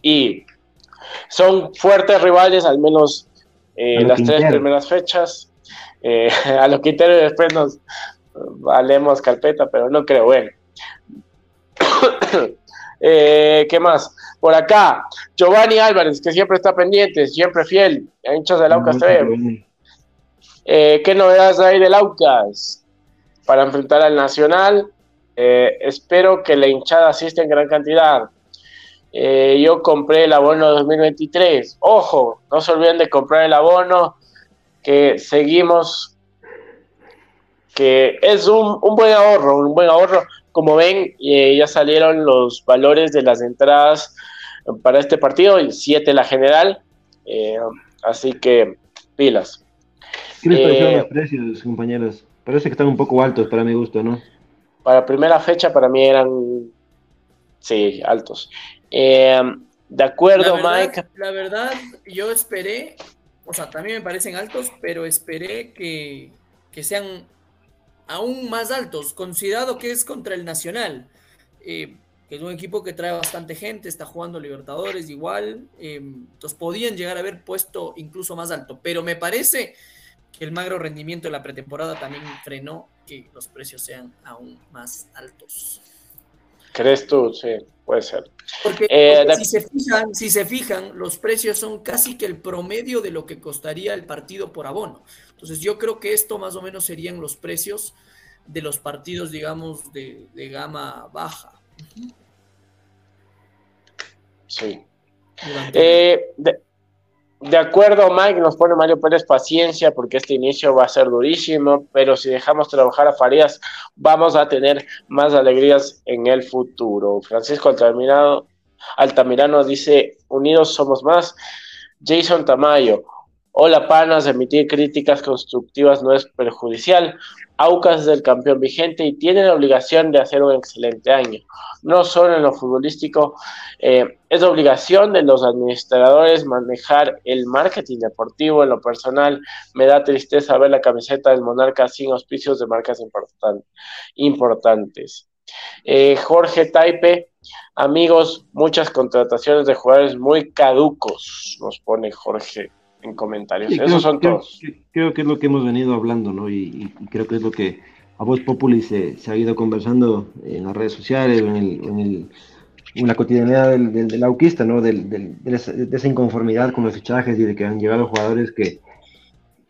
Y son fuertes rivales, al menos eh, las tres primeras fechas. Eh, <laughs> a lo que después nos valemos carpeta, pero no creo. Bueno. <coughs> ¿Qué más? Por acá, Giovanni Álvarez, que siempre está pendiente, siempre fiel, hinchas del Aucas TV. ¿Qué novedades hay del Aucas? para enfrentar al Nacional. Eh, espero que la hinchada asista en gran cantidad. Eh, yo compré el abono 2023. Ojo, no se olviden de comprar el abono, que seguimos, que es un, buen ahorro, un buen ahorro. Como ven, eh, ya salieron los valores de las entradas para este partido, y 7 la general. así que pilas. ¿Qué les parecieron los precios, compañeros? Parece que están un poco altos para mi gusto, ¿no? Para primera fecha, para mí eran. Sí, altos. Eh, de acuerdo, Mike. La verdad, yo esperé, o sea, también me parecen altos, pero esperé que, sean aún más altos, considerado que es contra el Nacional, eh, que es un equipo que trae bastante gente, está jugando Libertadores igual, eh, entonces podían llegar a haber puesto incluso más alto, pero me parece que el magro rendimiento de la pretemporada también frenó que los precios sean aún más altos. ¿Crees tú? Sí, puede ser. Porque, eh, si, se fijan, si se fijan, los precios son casi que el promedio de lo que costaría el partido por abono. Entonces yo creo que esto más o menos serían los precios de los partidos, digamos, de, gama baja. Sí. Eh, de acuerdo, Mike, nos pone Mario Pérez paciencia porque este inicio va a ser durísimo, pero si dejamos trabajar a Farías, vamos a tener más alegrías en el futuro. Francisco Altamirano, Altamirano dice, unidos somos más. Jason Tamayo, hola panas, emitir críticas constructivas no es perjudicial. Aucas es el campeón vigente y tiene la obligación de hacer un excelente año. No solo en lo futbolístico, eh, es obligación de los administradores manejar el marketing deportivo. En lo personal, me da tristeza ver la camiseta del Monarca sin auspicios de marcas importantes. Eh, Jorge Taipe, amigos, muchas contrataciones de jugadores muy caducos, nos pone Jorge en comentarios. Esos son todos. Creo, que es lo que hemos venido hablando, ¿no? Y, creo que es lo que a Voz Populi se, ha ido conversando en las redes sociales, en, el, en, la cotidianidad del, del, auquista, ¿no? de, esa, inconformidad con los fichajes y de que han llegado jugadores que,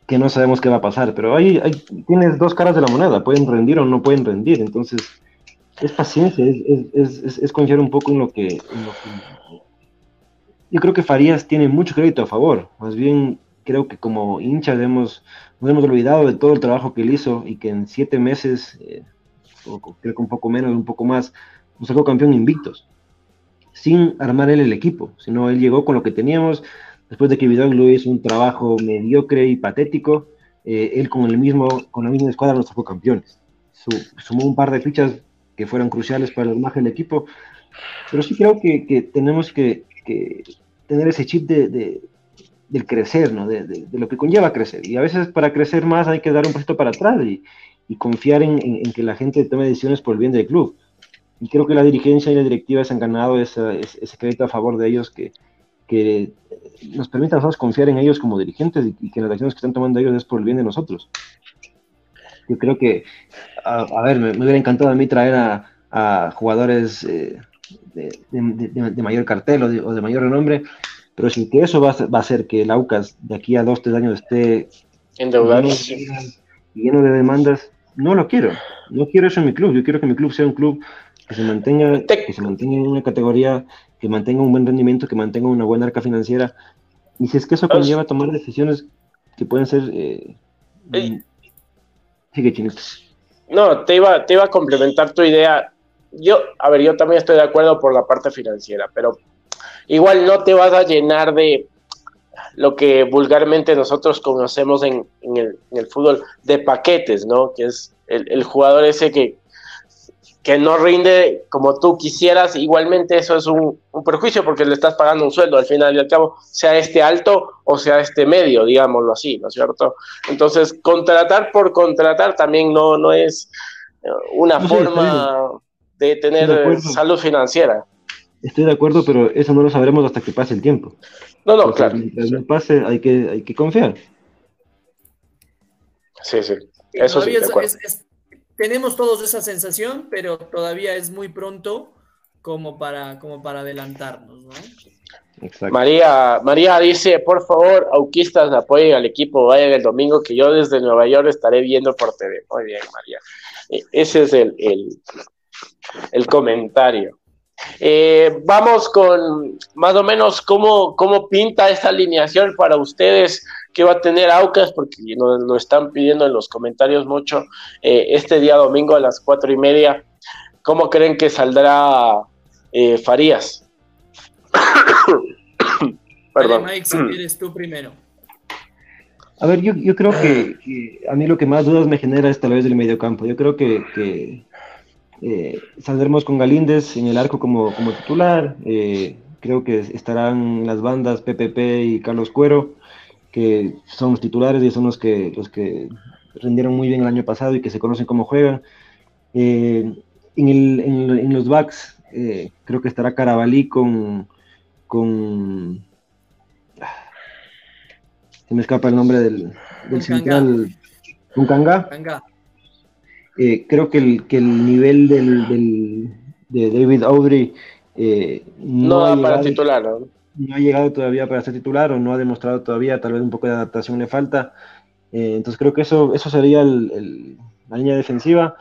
que no sabemos qué va a pasar. Pero ahí, tienes dos caras de la moneda, pueden rendir o no pueden rendir. Entonces, es paciencia, es, es, es, confiar un poco en lo que, en lo que yo creo que Farías tiene mucho crédito a favor. Más bien, creo que como hinchas hemos, nos hemos olvidado de todo el trabajo que él hizo y que en siete meses, eh, o creo que un poco menos, un poco más, nos sacó campeón invictos, sin armar él el equipo, sino él llegó con lo que teníamos. Después de que Vidal hizo un trabajo mediocre y patético, eh, él con el mismo, con la misma escuadra nos sacó campeones. sumó un par de fichas que fueron cruciales para el imagen del equipo, pero sí creo que, que tenemos que, que, tener ese chip de, del crecer, ¿no? De, lo que conlleva crecer. Y a veces para crecer más hay que dar un pasito para atrás y, confiar en, que la gente tome decisiones por el bien del club. Y creo que la dirigencia y la directiva se han ganado ese, ese crédito a favor de ellos que, que nos permite a nosotros confiar en ellos como dirigentes y, que las acciones que están tomando ellos es por el bien de nosotros. Yo creo que, a, ver, me, hubiera encantado a mí traer a, jugadores eh, de, mayor cartel o de, mayor renombre, pero sin que eso va a, hacer que el AUCAS de aquí a dos, tres años esté endeudado lleno, de demandas, no lo quiero. No quiero eso en mi club. Yo quiero que mi club sea un club que se mantenga, que se mantenga en una categoría, que mantenga un buen rendimiento, que mantenga una buena arca financiera. Y si es que eso conlleva a tomar decisiones que pueden ser... Eh, sigue, chinitos. No, te iba, te iba a complementar tu idea yo, a ver, yo también estoy de acuerdo por la parte financiera, pero igual no te vas a llenar de lo que vulgarmente nosotros conocemos en, el, fútbol de paquetes, ¿no? Que es el, jugador ese que que no rinde como tú quisieras, igualmente eso es un, perjuicio porque le estás pagando un sueldo al final y al cabo, sea este alto o sea este medio, digámoslo así, ¿no es cierto? Entonces, contratar por contratar también no, no es eh, una forma de tener salud financiera. Estoy de acuerdo, pero eso no lo sabremos hasta que pase el tiempo. No, no, claro. Mientras no pase, hay que, hay que confiar. Sí, sí. Eso sí, tenemos todos esa sensación, pero todavía es muy pronto como para, como para adelantarnos, ¿no? María, María dice, por favor, auquistas apoyen al equipo, vayan el domingo que yo desde Nueva York estaré viendo por TV. Muy bien, María. E, ese es el, el, comentario. Eh, vamos con más o menos cómo, cómo pinta esta alineación para ustedes que va a tener Aucas, porque nos lo están pidiendo en los comentarios mucho, eh, este día domingo a las cuatro y media. ¿Cómo creen que saldrá eh, Farías? <coughs> Perdón. Mike, si quieres tú primero. A ver, yo, creo que, a mí lo que más dudas me genera es tal vez el mediocampo. Yo creo que, eh, saldremos con Galíndez en el arco como, como titular. creo que estarán las bandas PPP y Carlos Cuero que son los titulares y son los que, los que rindieron muy bien el año pasado y que se conocen cómo juegan. Eh, en, el, en, los backs eh, creo que estará Carabalí con, con se me escapa el nombre del, del central con Kanga. Eh, creo que el, que el nivel del, del de David Audrey no, va para titular ¿no? no ha llegado todavía para ser titular o no ha demostrado todavía, tal vez un poco de adaptación le falta. Eh, entonces creo que eso, eso sería el, la línea defensiva.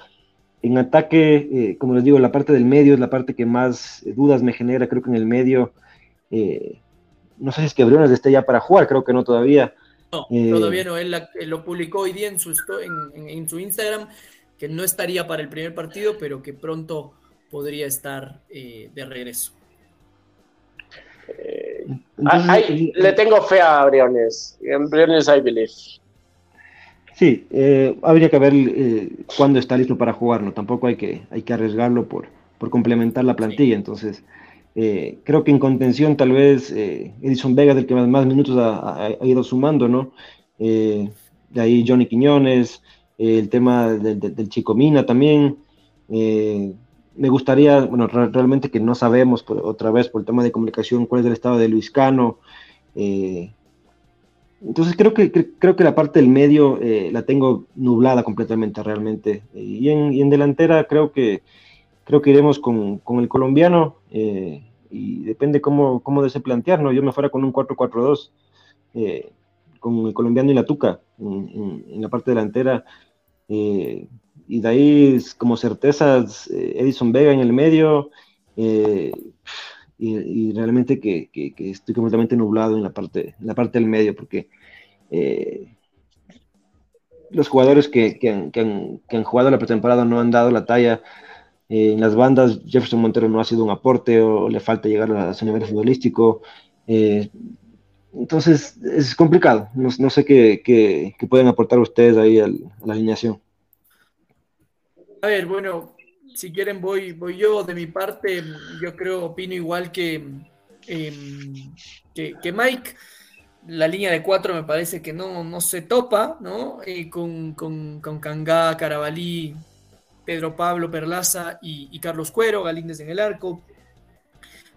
En ataque, eh, como les digo, la parte del medio es la parte que más dudas me genera. Creo que en el medio, eh, no sé si es que Briones esté ya para jugar, creo que no todavía. No, todavía no. Él, lo publicó hoy día en su, en, en su Instagram, que no estaría para el primer partido, pero que pronto podría estar de regreso. le tengo fe a Briones. En Briones I believe. Sí, eh, habría que ver eh, cuándo está listo para jugar, ¿no? Tampoco hay que, hay que arriesgarlo por, por complementar la plantilla. Entonces, eh, creo que en contención tal vez Edison Vega, del que más, minutos ha, ido sumando, ¿no? de ahí Johnny Quiñones, el tema del Chico Mina también me gustaría, bueno, realmente que no sabemos otra vez por el tema de comunicación cuál es el estado de Luis Cano. Eh, entonces creo que, creo que la parte del medio eh, la tengo nublada completamente realmente. Y en, delantera creo que, creo que iremos con, el colombiano eh, y depende cómo, cómo se plantear, ¿no? Yo me fuera con un 4-4-2 con el colombiano y la tuca en, la parte delantera. Y de ahí como certezas eh, Edison Vega en el medio eh, y, realmente que, estoy completamente nublado en la parte, la parte del medio porque eh, los jugadores que, han, jugado la pretemporada no han dado la talla en las bandas Jefferson Montero no ha sido un aporte o, le falta llegar a, su nivel futbolístico entonces es complicado no, sé qué, pueden aportar ustedes ahí a la alineación a ver, bueno, si quieren voy, voy yo de mi parte, yo creo, opino igual que, em, que, Mike. La línea de cuatro me parece que no, no se topa, ¿no? Eh, con, con, con Cangá, Carabalí, Pedro Pablo Perlaza y, Carlos Cuero, Galíndez en el arco.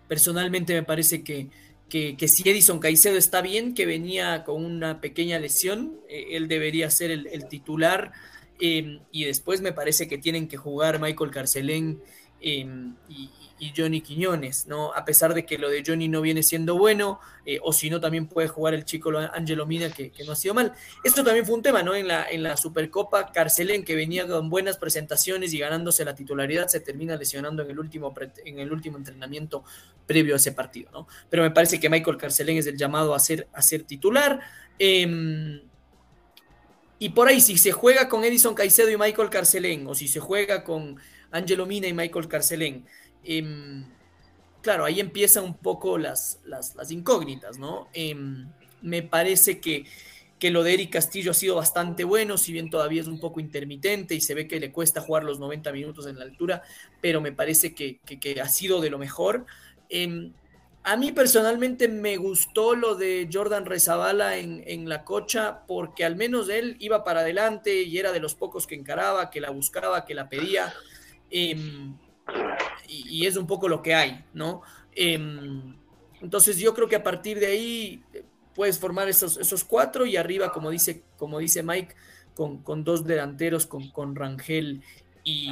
Personalmente me parece que, que, si Edison Caicedo está bien, que venía con una pequeña lesión, eh, él debería ser el, titular. Em, y después me parece que tienen que jugar Michael Carcelén em, y, Johnny Quiñones, ¿no? A pesar de que lo de Johnny no viene siendo bueno, eh, o si no, también puede jugar el chico Angelo Mina, que, no ha sido mal. Esto también fue un tema, ¿no? En la, en la Supercopa, Carcelén, que venía con buenas presentaciones y ganándose la titularidad, se termina lesionando en el último, en el último entrenamiento previo a ese partido, ¿no? Pero me parece que Michael Carcelén es el llamado a ser, a ser titular. Eh, y por ahí, si se juega con Edison Caicedo y Michael Carcelén, o si se juega con Angelo Mina y Michael Carcelén, em, claro, ahí empiezan un poco las, las, incógnitas, ¿no? Em, me parece que que lo de Eric Castillo ha sido bastante bueno, si bien todavía es un poco intermitente y se ve que le cuesta jugar los 90 minutos en la altura, pero me parece que, ha sido de lo mejor. Em, a mí personalmente me gustó lo de Jordan Rezabala en, la cocha, porque al menos él iba para adelante y era de los pocos que encaraba, que la buscaba, que la pedía. Em, y, es un poco lo que hay, ¿no? Em, entonces yo creo que a partir de ahí puedes formar esos, esos cuatro y arriba, como dice, como dice Mike, con, con dos delanteros, con, con Rangel y,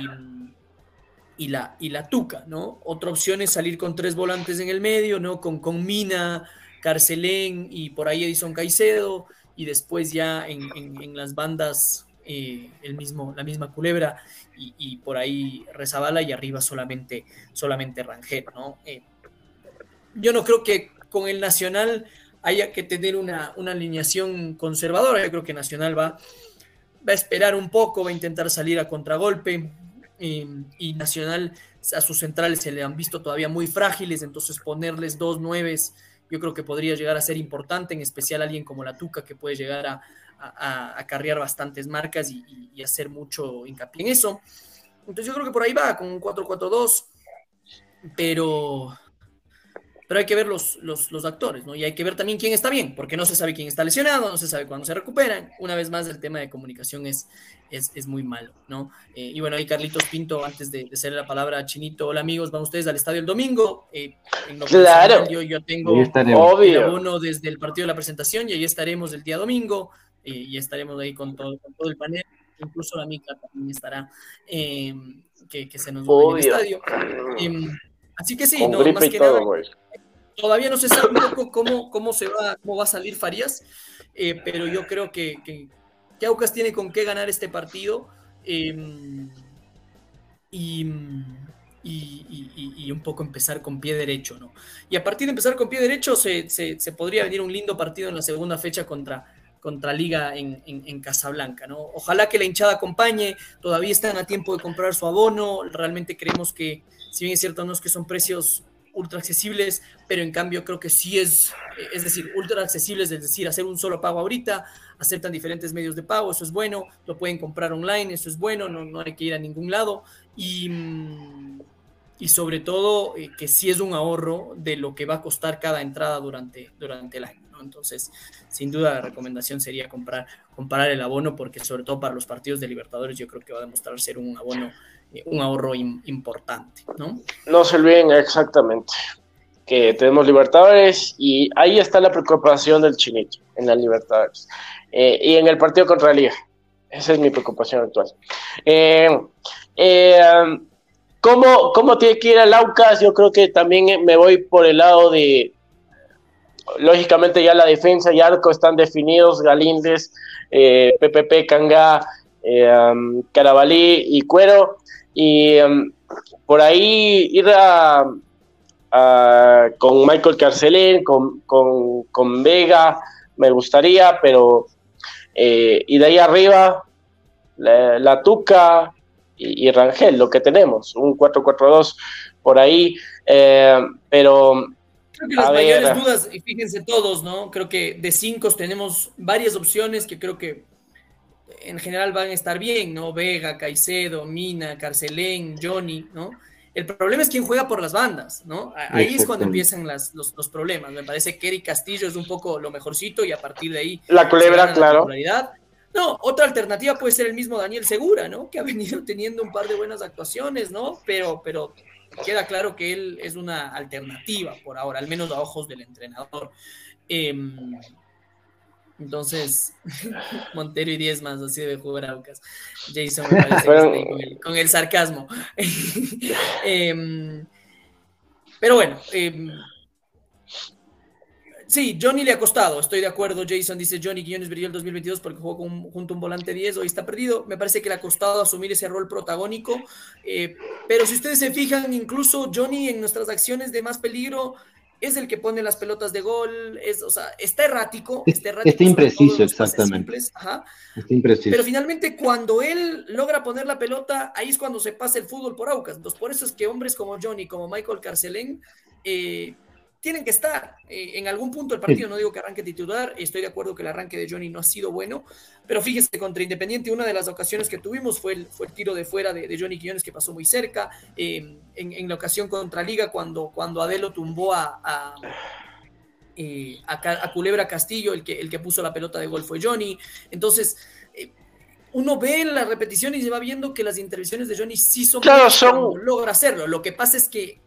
y, la, y la Tuca, ¿no? Otra opción es salir con tres volantes en el medio, ¿no? Con, con Mina, Carcelén y por ahí Edison Caicedo, y después ya en, en, las bandas eh, el mismo, la misma culebra y, por ahí Rezabala y arriba solamente, solamente Rangel, ¿no? Eh, yo no creo que con el Nacional haya que tener una, alineación conservadora. Yo creo que Nacional va, va, a esperar un poco, va a intentar salir a contragolpe. y Nacional a sus centrales se le han visto todavía muy frágiles, entonces ponerles dos nueves yo creo que podría llegar a ser importante, en especial alguien como la Tuca que puede llegar a, a, acarrear bastantes marcas y, y, hacer mucho hincapié en eso. Entonces yo creo que por ahí va con un 4-4-2, pero pero hay que ver los, los, actores, ¿no? Y hay que ver también quién está bien, porque no se sabe quién está lesionado, no se sabe cuándo se recuperan. Una vez más, el tema de comunicación es, es, muy malo, ¿no? Eh, y bueno, ahí Carlitos Pinto, antes de, de la palabra a Chinito, hola amigos, van ustedes al estadio el domingo. Eh, claro. Yo, yo tengo uno desde el partido de la presentación y ahí estaremos el día domingo eh, y estaremos ahí con todo, todo el panel. Incluso la mica también estará, que, que, se nos va en el estadio. Em, así que sí, no, más que nada. Todavía no se sabe un poco cómo, cómo, se va, cómo va a salir Farías, eh, pero yo creo que, que, Aucas tiene con qué ganar este partido. Em, y, y, un poco empezar con pie derecho, ¿no? Y a partir de empezar con pie derecho se, se, podría venir un lindo partido en la segunda fecha contra, contra Liga en, en, Casablanca, ¿no? Ojalá que la hinchada acompañe, todavía están a tiempo de comprar su abono, realmente creemos que, si bien es cierto, no es que son precios ultra accesibles, pero en cambio creo que sí es, es decir, ultra accesibles, es decir, hacer un solo pago ahorita, aceptan diferentes medios de pago, eso es bueno, lo pueden comprar online, eso es bueno, no, no hay que ir a ningún lado y, y sobre todo eh, que sí es un ahorro de lo que va a costar cada entrada durante, durante el año. Entonces, sin duda la recomendación sería comprar, comprar el abono porque sobre todo para los partidos de Libertadores yo creo que va a demostrar ser un abono un ahorro importante, ¿no? No se olviden exactamente que tenemos Libertadores y ahí está la preocupación del Chinito en las Libertadores eh, y en el partido contra Liga. Esa es mi preocupación actual. Eh, eh, ¿cómo, ¿Cómo tiene que ir al Aucas? Yo creo que también me voy por el lado de, lógicamente ya la defensa y arco están definidos, Galíndez, PPP, Canga, Carabalí y Cuero. Y por ahí ir a, con Michael Carcelén, con, con, Vega, me gustaría, pero eh, y de ahí arriba, la, Tuca y, Rangel, lo que tenemos, un 4-4-2 por ahí, eh, pero... Creo que las mayores dudas, y fíjense todos, ¿no? Creo que de cinco tenemos varias opciones que creo que en general van a estar bien, ¿no? Vega, Caicedo, Mina, Carcelén, Johnny, ¿no? El problema es quién juega por las bandas, ¿no? Ahí es cuando empiezan las, los, problemas. Me parece que Eric Castillo es un poco lo mejorcito y a partir de ahí. La culebra, claro. no, otra alternativa puede ser el mismo Daniel Segura, ¿no? Que ha venido teniendo un par de buenas actuaciones, ¿no? Pero, pero queda claro que él es una alternativa por ahora, al menos a ojos del entrenador. Eh, entonces, <laughs> Montero y 10 más, así debe jugar Aucas. Jason me parece con, el, sarcasmo. <laughs> Em, pero bueno, eh, sí, Johnny le ha costado, estoy de acuerdo. Jason dice: Johnny Guillones brilló el 2022 porque jugó con, junto a un volante 10, hoy está perdido. Me parece que le ha costado asumir ese rol protagónico. Eh, pero si ustedes se fijan, incluso Johnny en nuestras acciones de más peligro es el que pone las pelotas de gol, es, o sea, está errático, está, errático, está impreciso, exactamente. está impreciso. Pero finalmente cuando él logra poner la pelota, ahí es cuando se pasa el fútbol por Aucas. Entonces, por eso es que hombres como Johnny, como Michael Carcelén, eh, tienen que estar eh, en algún punto del partido. No digo que arranque titular, estoy de acuerdo que el arranque de Johnny no ha sido bueno, pero fíjese, contra Independiente, una de las ocasiones que tuvimos fue el, fue el tiro de fuera de, Johnny Quillones que pasó muy cerca. Eh, en, la ocasión contra Liga, cuando, cuando Adelo tumbó a, a, eh, Culebra Castillo, el que, el que puso la pelota de gol fue Johnny. Entonces, uno ve la repetición y se va viendo que las intervenciones de Johnny sí son, claro, son... logra hacerlo. Lo que pasa es que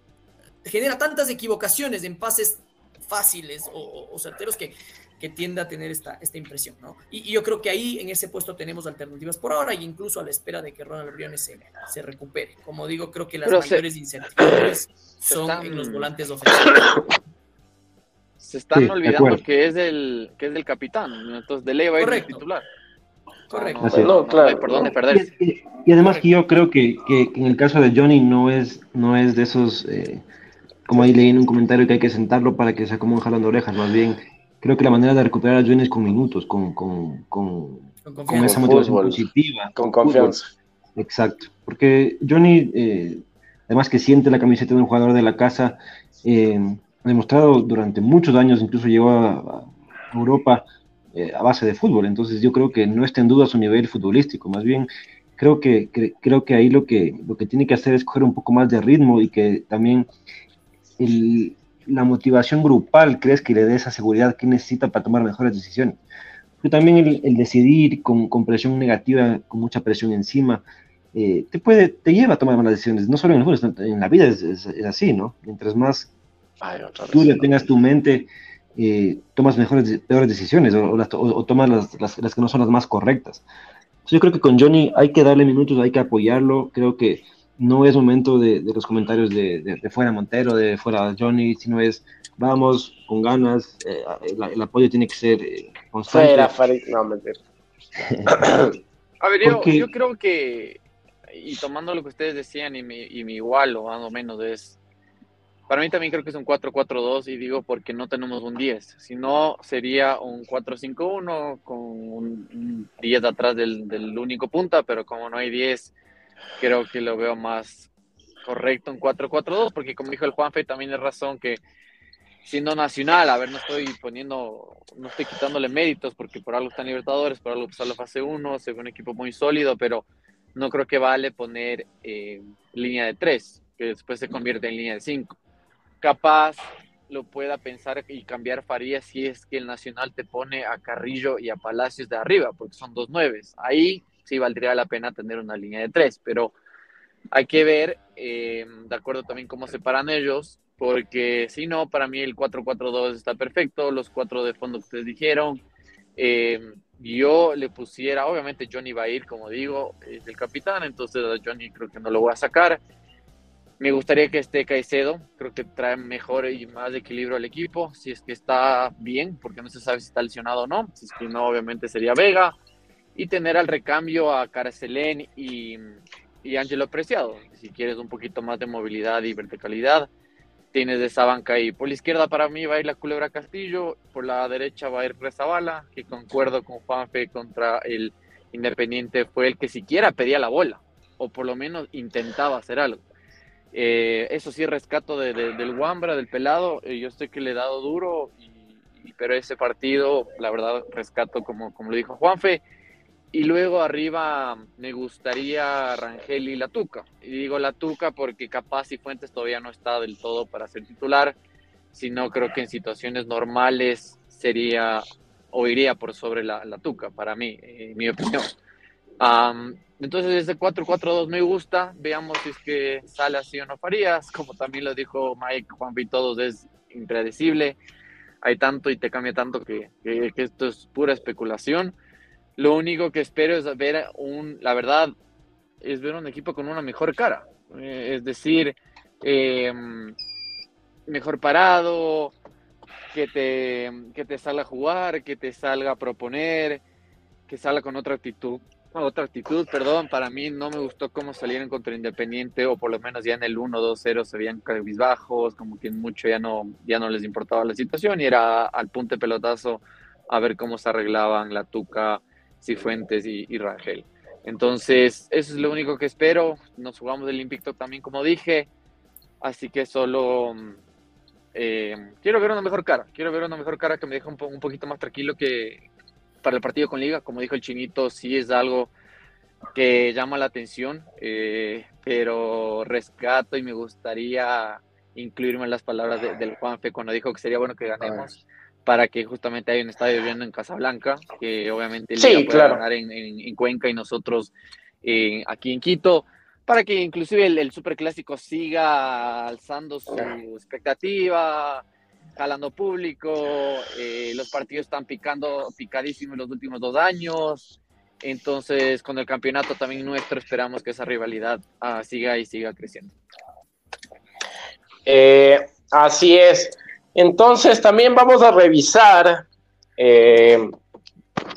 genera tantas equivocaciones en pases fáciles o, certeros que, que, tiende a tener esta, esta impresión, ¿no? Y, yo creo que ahí en ese puesto tenemos alternativas por ahora e incluso a la espera de que Ronald Briones se, se recupere. Como digo, creo que las mayores incertidumbres son en los volantes ofensivos. <coughs> Se están olvidando que es, el, que es el capitán, entonces de ley va a ir titular. Correcto. No, claro. Perdón perder. Y, además que yo creo que, que, en el caso de Johnny no es, no es de esos eh, como ahí leí en un comentario que hay que sentarlo para que sea como un jalón de orejas, más bien creo que la manera de recuperar a Johnny es con minutos, con, con, con, con, esa motivación positiva. Con confianza. Exacto, porque Johnny, eh, además que siente la camiseta de un jugador de la casa, eh, ha demostrado durante muchos años, incluso llegó a, Europa eh, a base de fútbol, entonces yo creo que no está en duda su nivel futbolístico, más bien creo que, creo que ahí lo que, lo que tiene que hacer es coger un poco más de ritmo y que también la motivación grupal crees que le dé esa seguridad que necesita para tomar mejores decisiones. Pero también el, decidir con, presión negativa, con mucha presión encima, eh, te, puede, te lleva a tomar malas decisiones. No solo en el fútbol, en la vida es, así, ¿no? Mientras más tú le tengas tu mente, eh, tomas mejores, peores decisiones o, tomas las, las, las, que no son las más correctas. yo creo que con Johnny hay que darle minutos, hay que apoyarlo. Creo que no es momento de, los comentarios de, fuera Montero, de fuera Johnny, sino es vamos con ganas, eh, el, apoyo tiene que ser eh, constante. Fuera, fuera, no, <coughs> A ver, yo, yo, creo que, y tomando lo que ustedes decían y mi, y mi igual o más o menos es, para mí también creo que es un 4-4-2 y digo porque no tenemos un 10, si no sería un 4-5-1 con un, 10 atrás del, del único punta, pero como no hay 10 creo que lo veo más correcto en 4-4-2, porque como dijo el Juanfe, también es razón que siendo nacional, a ver, no estoy poniendo, no estoy quitándole méritos, porque por algo están Libertadores, por algo pasó la fase 1, se ve un equipo muy sólido, pero no creo que vale poner eh, línea de 3, que después se convierte en línea de 5. Capaz lo pueda pensar y cambiar Faría si es que el Nacional te pone a Carrillo y a Palacios de arriba, porque son dos nueves. Ahí sí valdría la pena tener una línea de tres, pero hay que ver, eh, de acuerdo también cómo se paran ellos, porque si no, para mí el 4-4-2 está perfecto, los cuatro de fondo que ustedes dijeron. Eh, yo le pusiera, obviamente Johnny va a ir, como digo, es el capitán, entonces a Johnny creo que no lo voy a sacar. Me gustaría que esté Caicedo, creo que trae mejor y más equilibrio al equipo, si es que está bien, porque no se sabe si está lesionado o no, si es que no, obviamente sería Vega y tener al recambio a Carcelén y, y Angelo Preciado. Si quieres un poquito más de movilidad y verticalidad, tienes de esa banca y por la izquierda para mí va a ir la Culebra Castillo, por la derecha va a ir Rezabala, que concuerdo con Juanfe contra el Independiente, fue el que siquiera pedía la bola, o por lo menos intentaba hacer algo. Eh, eso sí, rescato de, del Wambra, del pelado, eh, yo sé que le he dado duro, y, pero ese partido, la verdad, rescato como, como lo dijo Juanfe, y luego arriba me gustaría Rangel y La Tuca. Y digo La Tuca porque capaz y Fuentes todavía no está del todo para ser titular, sino creo que en situaciones normales sería o iría por sobre La, la Tuca, para mí, en mi opinión. entonces ese 4-4-2 me gusta, veamos si es que sale así o no Farías, como también lo dijo Mike, Juan y todos, es impredecible, hay tanto y te cambia tanto que, que esto es pura especulación lo único que espero es ver un, la verdad, es ver un equipo con una mejor cara. Eh, es decir, em, mejor parado, que te, que te salga a jugar, que te salga a proponer, que salga con otra actitud. otra actitud, perdón, para mí no me gustó cómo salieron contra Independiente, o por lo menos ya en el 1-2-0 se veían bajos, como que mucho ya no, ya no les importaba la situación y era al punte pelotazo a ver cómo se arreglaban la tuca Cifuentes y, y Rangel. Entonces, eso es lo único que espero. Nos jugamos el invicto también, como dije. Así que solo mm, eh, quiero ver una mejor cara, quiero ver una mejor cara que me deje un, un poquito más tranquilo que para el partido con Liga, como dijo el chinito, sí es algo que llama la atención, eh, pero rescato y me gustaría incluirme en las palabras del Juanfe cuando dijo que sería bueno que ganemos para que justamente haya un estadio viendo en Casablanca, que obviamente el sí, ganar en, en, Cuenca y nosotros eh, aquí en Quito, para que inclusive el, el Superclásico siga alzando su expectativa, jalando público, eh, los partidos están picando, picadísimos los últimos dos años, entonces, con el campeonato también nuestro, esperamos que esa rivalidad uh, siga y siga creciendo. Eh, así es. Entonces, también vamos a revisar eh,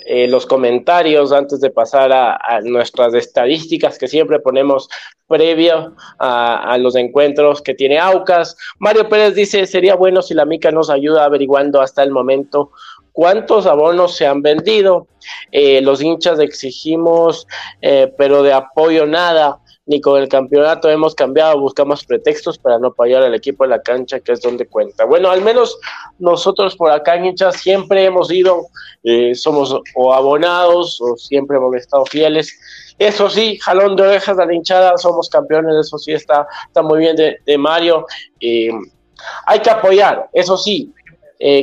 eh, los comentarios antes de pasar a, nuestras estadísticas que siempre ponemos previo a, los encuentros que tiene Aucas. Mario Pérez dice, sería bueno si la Mica nos ayuda averiguando hasta el momento cuántos abonos se han vendido. Eh, los hinchas exigimos, pero de apoyo nada. Ni con el campeonato hemos cambiado, buscamos pretextos para no apoyar al equipo en la cancha, que es donde cuenta. Bueno, al menos nosotros por acá en hinchas siempre hemos ido, eh, somos o abonados o siempre hemos estado fieles. Eso sí, jalón de orejas a la hinchada, somos campeones, eso sí está, está muy bien de, de Mario. hay que apoyar, eso sí,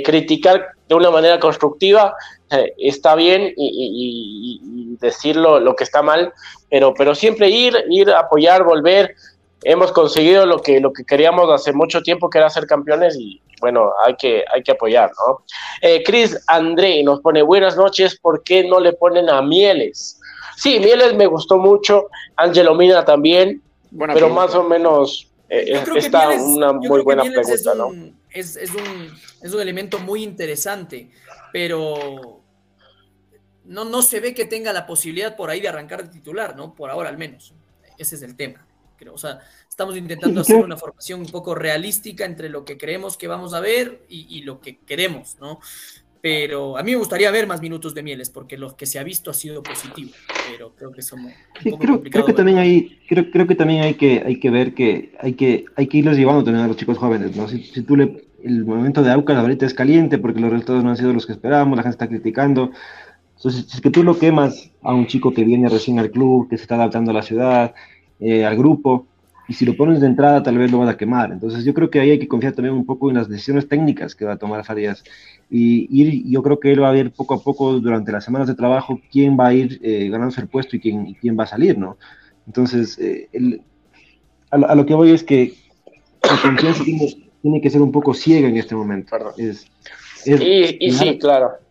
criticar de una manera constructiva, eh, está bien y, y, y, decir lo, lo, que está mal, pero, pero siempre ir, ir, apoyar, volver. Hemos conseguido lo que, lo que queríamos hace mucho tiempo, que era ser campeones, y bueno, hay que, hay que apoyar, ¿no? Eh, Chris André nos pone buenas noches, ¿por qué no le ponen a Mieles? Sí, Mieles me gustó mucho, Angelo Mina también, Buena pero pregunta. más o menos eh, está Mieles, una muy buena pregunta, es un, ¿no? Es, es, un, es un elemento muy interesante, pero no, no se ve que tenga la posibilidad por ahí de arrancar de titular, ¿no? Por ahora al menos. Ese es el tema. Creo. O sea, estamos intentando hacer una formación un poco realística entre lo que creemos que vamos a ver y, y lo que queremos, ¿no? Pero a mí me gustaría ver más minutos de Mieles, porque lo que se ha visto ha sido positivo, pero creo que somos un Sí, poco creo, creo que también hay, creo, creo que también hay que, hay que ver que hay que, hay que irlos llevando también a los chicos jóvenes, ¿no? Si, si tú le, el momento de Aucas ahorita es caliente porque los resultados no han sido los que esperábamos, la gente está criticando. Entonces, si es que tú lo quemas a un chico que viene recién al club, que se está adaptando a la ciudad, eh, al grupo, y si lo pones de entrada tal vez lo vas a quemar. Entonces yo creo que ahí hay que confiar también un poco en las decisiones técnicas que va a tomar Farías. Y ir, yo creo que él va a ver poco a poco durante las semanas de trabajo quién va a ir eh, ganándose el puesto y quién, y quién va a salir, ¿no? Entonces, eh, el, a, a, lo que voy es que la confianza tiene, tiene que ser un poco ciega en este momento. Es, es, y, y sí, claro.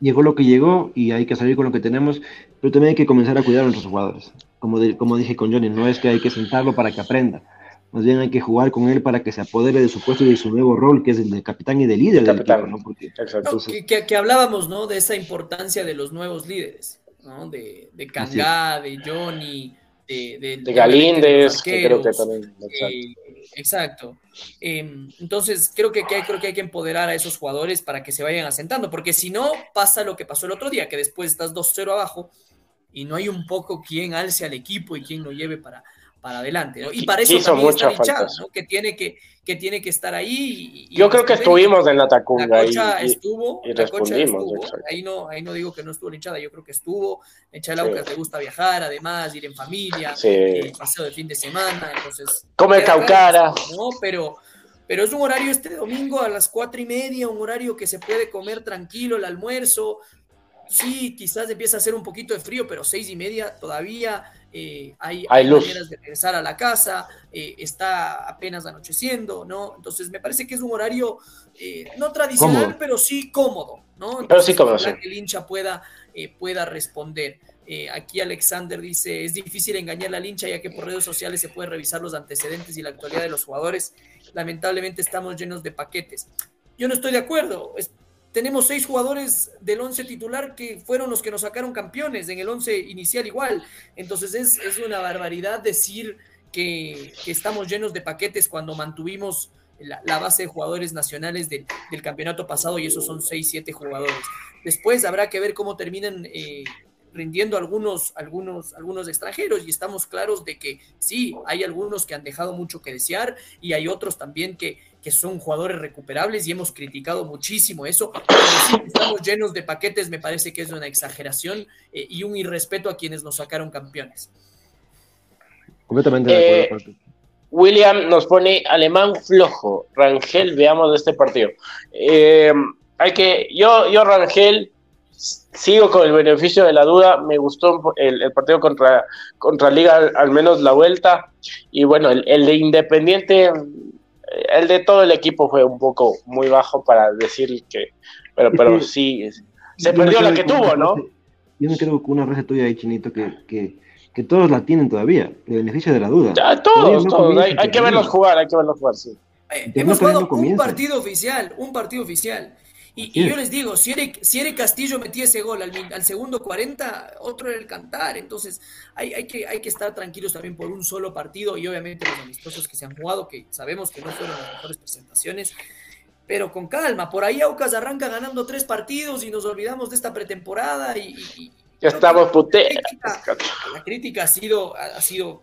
Llegó lo que llegó y hay que salir con lo que tenemos, pero también hay que comenzar a cuidar a nuestros jugadores. Como, de, como dije con Johnny, no es que hay que sentarlo para que aprenda, más bien hay que jugar con él para que se apodere de su puesto y de su nuevo rol, que es el de capitán y de líder del equipo, ¿no? Porque, no, que, que, que, hablábamos, ¿no? De esa importancia de los nuevos líderes, ¿no? De, de Kangá, de Johnny, de, de, de Galíndez, que creo que también. Eh, exacto. Eh, entonces, creo que, que, creo que hay que empoderar a esos jugadores para que se vayan asentando, porque si no, pasa lo que pasó el otro día, que después estás 2-0 abajo y no hay un poco quien alce al equipo y quien lo lleve para, para adelante. ¿no? Y para eso también está Richard, ¿no? que, tiene que, que tiene que estar ahí. Y, Yo creo que estuvimos en la Tacunga. La cocha y, estuvo, y la cocha respondimos, estuvo. Ahí, no, ahí no digo que no estuvo hinchada, yo creo que estuvo. Hinchada sí. le gusta viajar, además, ir en familia, sí. eh, paseo de fin de semana. Entonces, Comer caucara. ¿no? Pero, pero es un horario este domingo a las cuatro y media, un horario que se puede comer tranquilo, el almuerzo. Sí, quizás empieza a hacer un poquito de frío, pero seis y media todavía eh, hay, hay, maneras de regresar a la casa, eh, está apenas anocheciendo, ¿no? Entonces me parece que es un horario eh, no tradicional, cómodo. pero sí cómodo, ¿no? Entonces, pero sí cómodo, sí. que el hincha pueda, eh, pueda responder. Aquí Alexander dice, es difícil engañar al hincha ya que por redes sociales se puede revisar los antecedentes y la actualidad de los jugadores. Lamentablemente estamos llenos de paquetes. Yo no estoy de acuerdo. Es, tenemos seis jugadores del once titular que fueron los que nos sacaron campeones, en el once inicial igual. Entonces es, es una barbaridad decir que, estamos llenos de paquetes cuando mantuvimos la, la base de jugadores nacionales de, del campeonato pasado y esos son seis, siete jugadores. Después habrá que ver cómo terminan eh, rindiendo algunos, algunos, algunos extranjeros y estamos claros de que sí, hay algunos que han dejado mucho que desear y hay otros también que, que son jugadores recuperables y hemos criticado muchísimo eso. Estamos llenos de paquetes, me parece que es una exageración eh, y un irrespeto a quienes nos sacaron campeones. Completamente de acuerdo. Eh, William nos pone alemán flojo. Rangel, veamos de este partido. Eh, hay que, yo, yo Rangel, sigo con el beneficio de la duda. Me gustó el, partido contra, contra Liga, al, menos la vuelta. Y bueno, el, de Independiente, el de todo el equipo fue un poco muy bajo para decir que. Pero, pero sí, se perdió la que tuvo, ¿no? Yo me creo que una frase tuya ahí, Chinito, que, que, que, todos la tienen todavía, el beneficio de la duda. Ya, todos, todos. Hay, hay, que verlos jugar, hay que verlos jugar, sí. Eh, hemos jugado un partido oficial, un partido oficial. Y, yo les digo, si Eric, si Castillo metía ese gol al, segundo 40, otro era el cantar. Entonces, hay, hay, que, hay que estar tranquilos también por un solo partido y obviamente los amistosos que se han jugado, que sabemos que no fueron las mejores presentaciones, pero con calma. Por ahí Aucas arranca ganando tres partidos y nos olvidamos de esta pretemporada y... ya estamos puteros. La, crítica ha sido, ha sido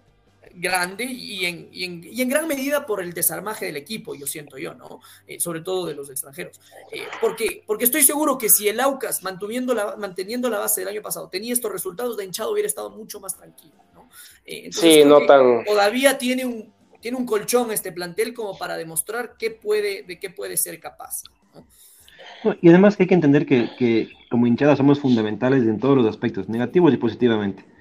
grande y en, y, en, y en, gran medida por el desarmaje del equipo, yo siento yo, ¿no? Eh, sobre todo de los extranjeros. Eh, porque, porque estoy seguro que si el Aucas, manteniendo la, manteniendo la base del año pasado, tenía estos resultados, de hinchado hubiera estado mucho más tranquilo, ¿no? Eh, sí, no tan... Todavía tiene un, tiene un colchón este plantel como para demostrar qué puede, de qué puede ser capaz, Y además que hay que entender que, que como hinchada somos fundamentales en todos los aspectos, negativos y positivamente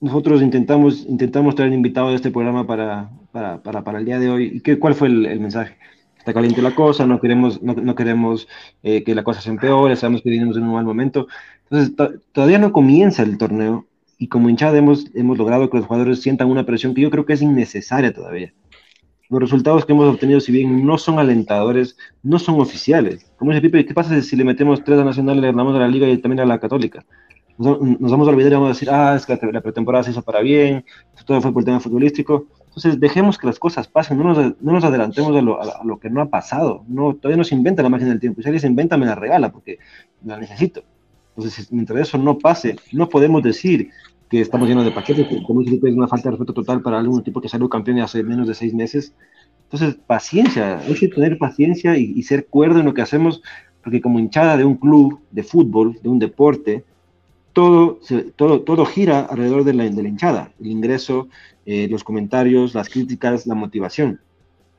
nosotros intentamos, intentamos traer invitado de este programa para, para, para, para el día de hoy. ¿Y qué, cuál fue el, mensaje? Está caliente la cosa, no queremos, no, queremos eh, que la cosa se empeore, sabemos que vivimos en un mal momento. Entonces, todavía no comienza el torneo y como hinchada hemos, hemos logrado que los jugadores sientan una presión que yo creo que es innecesaria todavía. Los resultados que hemos obtenido, si bien no son alentadores, no son oficiales. Como dice Pipe, ¿qué pasa si le metemos tres a Nacional, le ganamos a la Liga y también a la Católica? Nos, vamos a olvidar y vamos a decir, ah, es que la pretemporada se hizo para bien, todo fue por el tema futbolístico. Entonces, dejemos que las cosas pasen, no nos, no nos adelantemos a lo, a, lo, que no ha pasado. No, todavía no se inventa la máquina del tiempo. Si alguien se inventa, me la regala porque la necesito. Entonces, mientras eso no pase, no podemos decir que estamos llenos de paquetes, que como es una falta de respeto total para algún tipo que salió campeón hace menos de seis meses. Entonces, paciencia, hay que tener paciencia y, y ser cuerdo en lo que hacemos, porque como hinchada de un club de fútbol, de un deporte, todo, todo, todo gira alrededor de la, de hinchada, el ingreso, eh, los comentarios, las críticas, la motivación.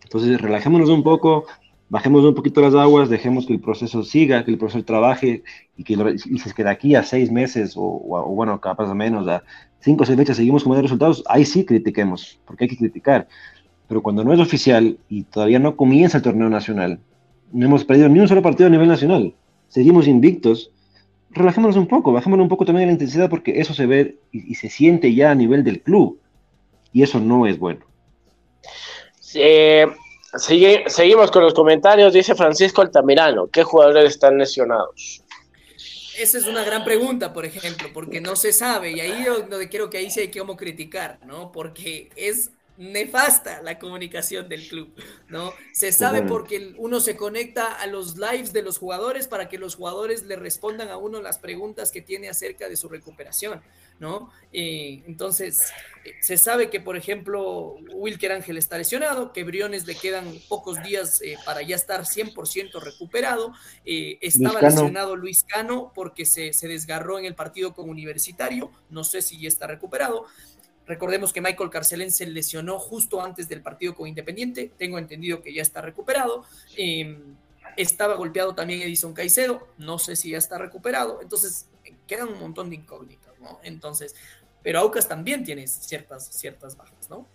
Entonces, relajémonos un poco, bajemos un poquito las aguas, dejemos que el proceso siga, que el proceso trabaje y que y que de aquí a seis meses o, o, bueno, capaz menos, a cinco o seis fechas seguimos con buenos resultados, ahí sí critiquemos, porque hay que criticar. Pero cuando no es oficial y todavía no comienza el torneo nacional, no hemos perdido ni un solo partido a nivel nacional, seguimos invictos, relajémonos un poco, bajémonos un poco también la intensidad porque eso se ve y, se siente ya a nivel del club y eso no es bueno. sigue, seguimos con los comentarios, dice Francisco Altamirano, ¿qué jugadores están lesionados? Esa es una gran pregunta, por ejemplo, porque no se sabe, y ahí donde quiero que ahí sí hay que como criticar, ¿no? Porque es nefasta la comunicación del club, ¿no? Se sabe porque uno se conecta a los lives de los jugadores para que los jugadores le respondan a uno las preguntas que tiene acerca de su recuperación, ¿no? Eh, entonces, eh, se sabe que, por ejemplo, Wilker Ángel está lesionado, que Briones le quedan pocos días eh, para ya estar 100% recuperado, estaba lesionado Luis Cano porque se, se desgarró en el partido con Universitario, no sé si ya está recuperado, Recordemos que Michael Carcelén se lesionó justo antes del partido con Independiente. Tengo entendido que ya está recuperado. Em, estaba golpeado también Edison Caicedo. No sé si ya está recuperado. Entonces, quedan un montón de incógnitas, ¿no? Entonces, pero Aucas también tiene ciertas, ciertas bajas, ¿no?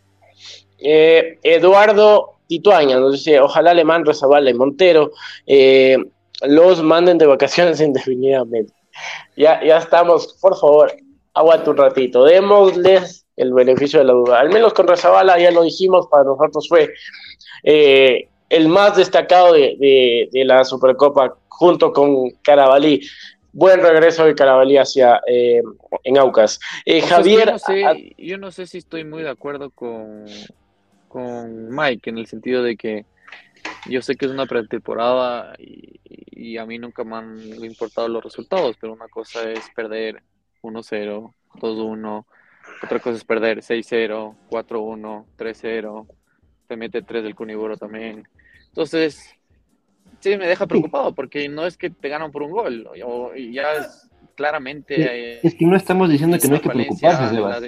Eh, Eduardo Tituaña nos dice, ojalá Alemán, Rezabala y Montero eh, los manden de vacaciones <laughs> indefinidamente. Ya, ya estamos, por favor, aguanta un ratito, démosles el beneficio de la duda. Al menos con Rezabala, ya lo dijimos, para nosotros fue eh, el más destacado de, la Supercopa junto con Carabalí. Buen regreso de Carabalí hacia eh, en Aucas. Eh, Javier. Yo no, sé, si estoy muy de acuerdo con, con Mike en el sentido de que yo sé que es una pretemporada y, y a mí nunca me han importado los resultados, pero una cosa es perder 1-0, 2-1. Otra cosa es perder 6-0, 4-1, 3-0. Te mete 3 del Cuniburo también. Entonces, sí me deja preocupado porque no es que te ganan por un gol. O, ya es claramente. es que no estamos diciendo que no hay que preocuparse, La,